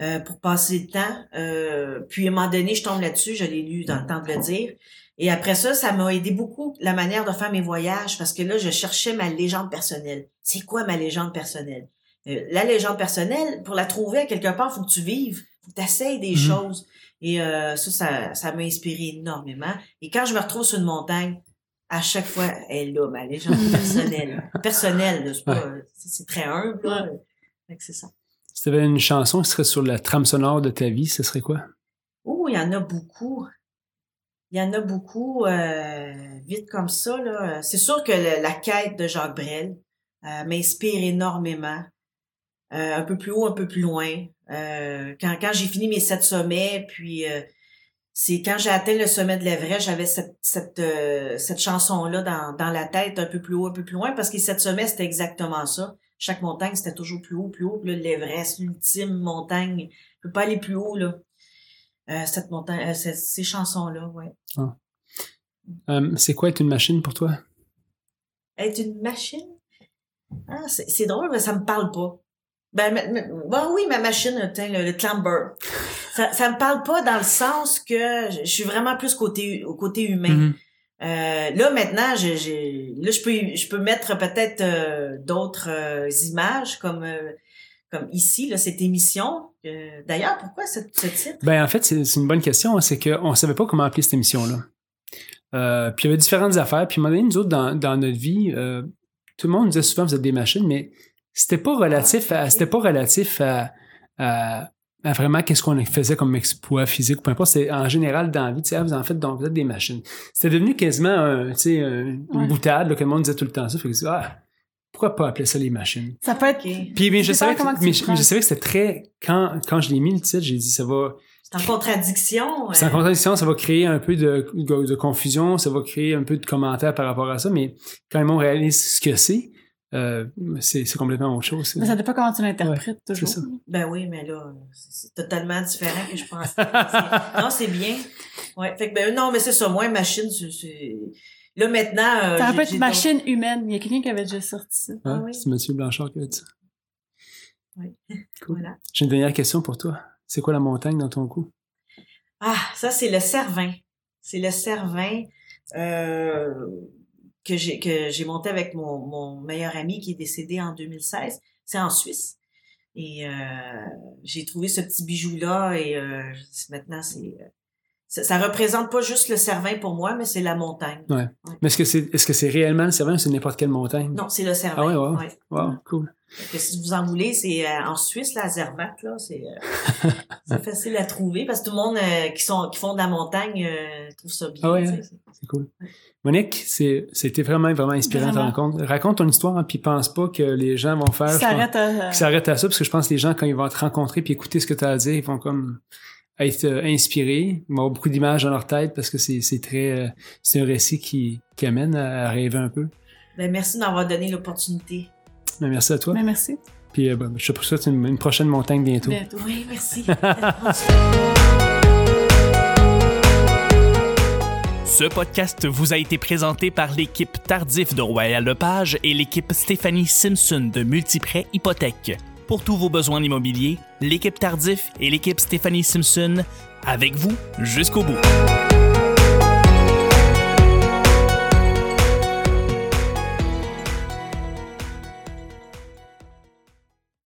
euh, pour passer le temps. Euh, puis à un moment donné, je tombe là-dessus, je l'ai lu dans le temps de le dire. Et après ça, ça m'a aidé beaucoup la manière de faire mes voyages parce que là, je cherchais ma légende personnelle. C'est quoi ma légende personnelle? Euh, la légende personnelle, pour la trouver à quelque part, faut que tu vives, faut que tu essayes des Mhm. choses. Et euh, ça, ça, ça m'a inspiré énormément. Et quand je me retrouve sur une montagne, à chaque fois, elle est là, ma légende personnelle. Personnelle, c'est très humble, là. C'est ça. Si tu avais une chanson qui serait sur la trame sonore de ta vie, ce serait quoi? Oh, il y en a beaucoup. Il y en a beaucoup, euh, vite comme ça, là. C'est sûr que le- la quête de Jacques Brel euh, m'inspire énormément. Euh, un peu plus haut, un peu plus loin. Euh, quand quand j'ai fini mes sept sommets, puis euh, c'est quand j'ai atteint le sommet de l'Everest, j'avais cette cette euh, cette chanson là dans dans la tête un peu plus haut, un peu plus loin parce que les sept sommets c'était exactement ça. chaque montagne, c'était toujours plus haut, plus haut. Puis l'Everest, l'ultime montagne, je peux pas aller plus haut, là. Euh, cette montagne, euh, ces, chansons-là, ouais. Euh, c'est quoi être une machine pour toi? Être une machine? Ah, c'est c'est drôle, mais ça me parle pas. Ben, ben oui, ma machine, le, le clamber. Ça, ça me parle pas dans le sens que je suis vraiment plus côté, au côté humain. Mhm. Euh, là maintenant, j'ai, là je peux je peux mettre peut-être euh, d'autres euh, images comme comme ici là cette émission. D'ailleurs, pourquoi ce, ce titre? Ben, en fait, c'est une bonne question. hein. C'est qu'on savait pas comment appeler cette émission-là. Euh, puis il y avait différentes affaires. Puis, à un moment donné, nous autres, dans, dans notre vie, tout le monde disait souvent, vous êtes des machines, mais c'était pas relatif à, c'était pas relatif à, à, à vraiment qu'est-ce qu'on faisait comme exploit physique ou peu importe. C'était en général dans la vie, tu sais, ah, vous en faites, donc vous êtes des machines. C'était devenu quasiment un, tu sais, un- une Ouais. boutade, là, que le monde disait tout le temps ça. Fait que ah, pourquoi pas appeler ça les machines? Ça peut être. Puis, mais je savais, pas comment que, mais, je- prends. mais je savais que c'était très, quand, quand je l'ai mis le titre, j'ai dit, ça va, C'est en contradiction. c'est en euh, contradiction, ça va créer un peu de, de, de confusion, ça va créer un peu de commentaires par rapport à ça, mais quand le monde réalise ce que c'est, euh, c'est complètement autre chose. Mais ça dépend comment tu l'interprètes toujours. ça. Ben oui, mais là, c'est totalement différent que je pensais. C'est- non, c'est bien. Ouais. Fait que ben non, mais c'est ça. Moi, machine, c'est-. Là maintenant. euh, Ça j'ai- peut être j'ai machine humaine. Il y a quelqu'un qui avait déjà sorti ça. Ah oui. C'est Mathieu Blanchard qui a dit ça. Oui. Cool. Voilà. J'ai une dernière question pour toi. C'est quoi la montagne dans ton cou? Ah, ça, c'est le Cervin. C'est le Cervin euh, que j'ai que j'ai monté avec mon, mon meilleur ami qui est décédé en 2016. C'est en Suisse. Et euh, j'ai trouvé ce petit bijou-là et euh, maintenant, c'est... Ça, ça représente pas juste le Cervin pour moi, mais c'est la montagne. Ouais. Mais est-ce que c'est est-ce que c'est réellement le Cervin ou c'est n'importe quelle montagne? Non, c'est le Cervin. Ah ouais, ouais. ouais. Wow, cool. Que si vous en voulez, c'est euh, en Suisse, la Zermatt, là, c'est euh, c'est facile à trouver parce que tout le monde euh, qui sont qui font de la montagne trouve ça bien. Ah ouais. C'est cool. Monique, c'est c'était vraiment, vraiment inspirant ta Vraiment. rencontre. Raconte ton histoire, hein, puis pense pas que les gens vont faire. Ça je pense- arrête à. qui s'arrête à ça parce que je pense que les gens quand ils vont te rencontrer puis écouter ce que tu as à dire ils vont comme être euh, inspirés ils vont avoir beaucoup d'images dans leur tête parce que c'est c'est très euh, c'est un récit qui, qui amène à, à rêver un peu Ben, merci d'avoir donné l'opportunité. Mais merci à toi Mais merci. puis euh, ben, je te souhaite une, une prochaine montagne bientôt Bientôt. Oui, merci. Ce podcast vous a été présenté par l'équipe Tardif de Royal Lepage et l'équipe Stéphanie Simpson de Multiprêt Hypothèque. Pour tous vos besoins immobiliers, l'équipe Tardif et l'équipe Stéphanie Simpson avec vous jusqu'au bout.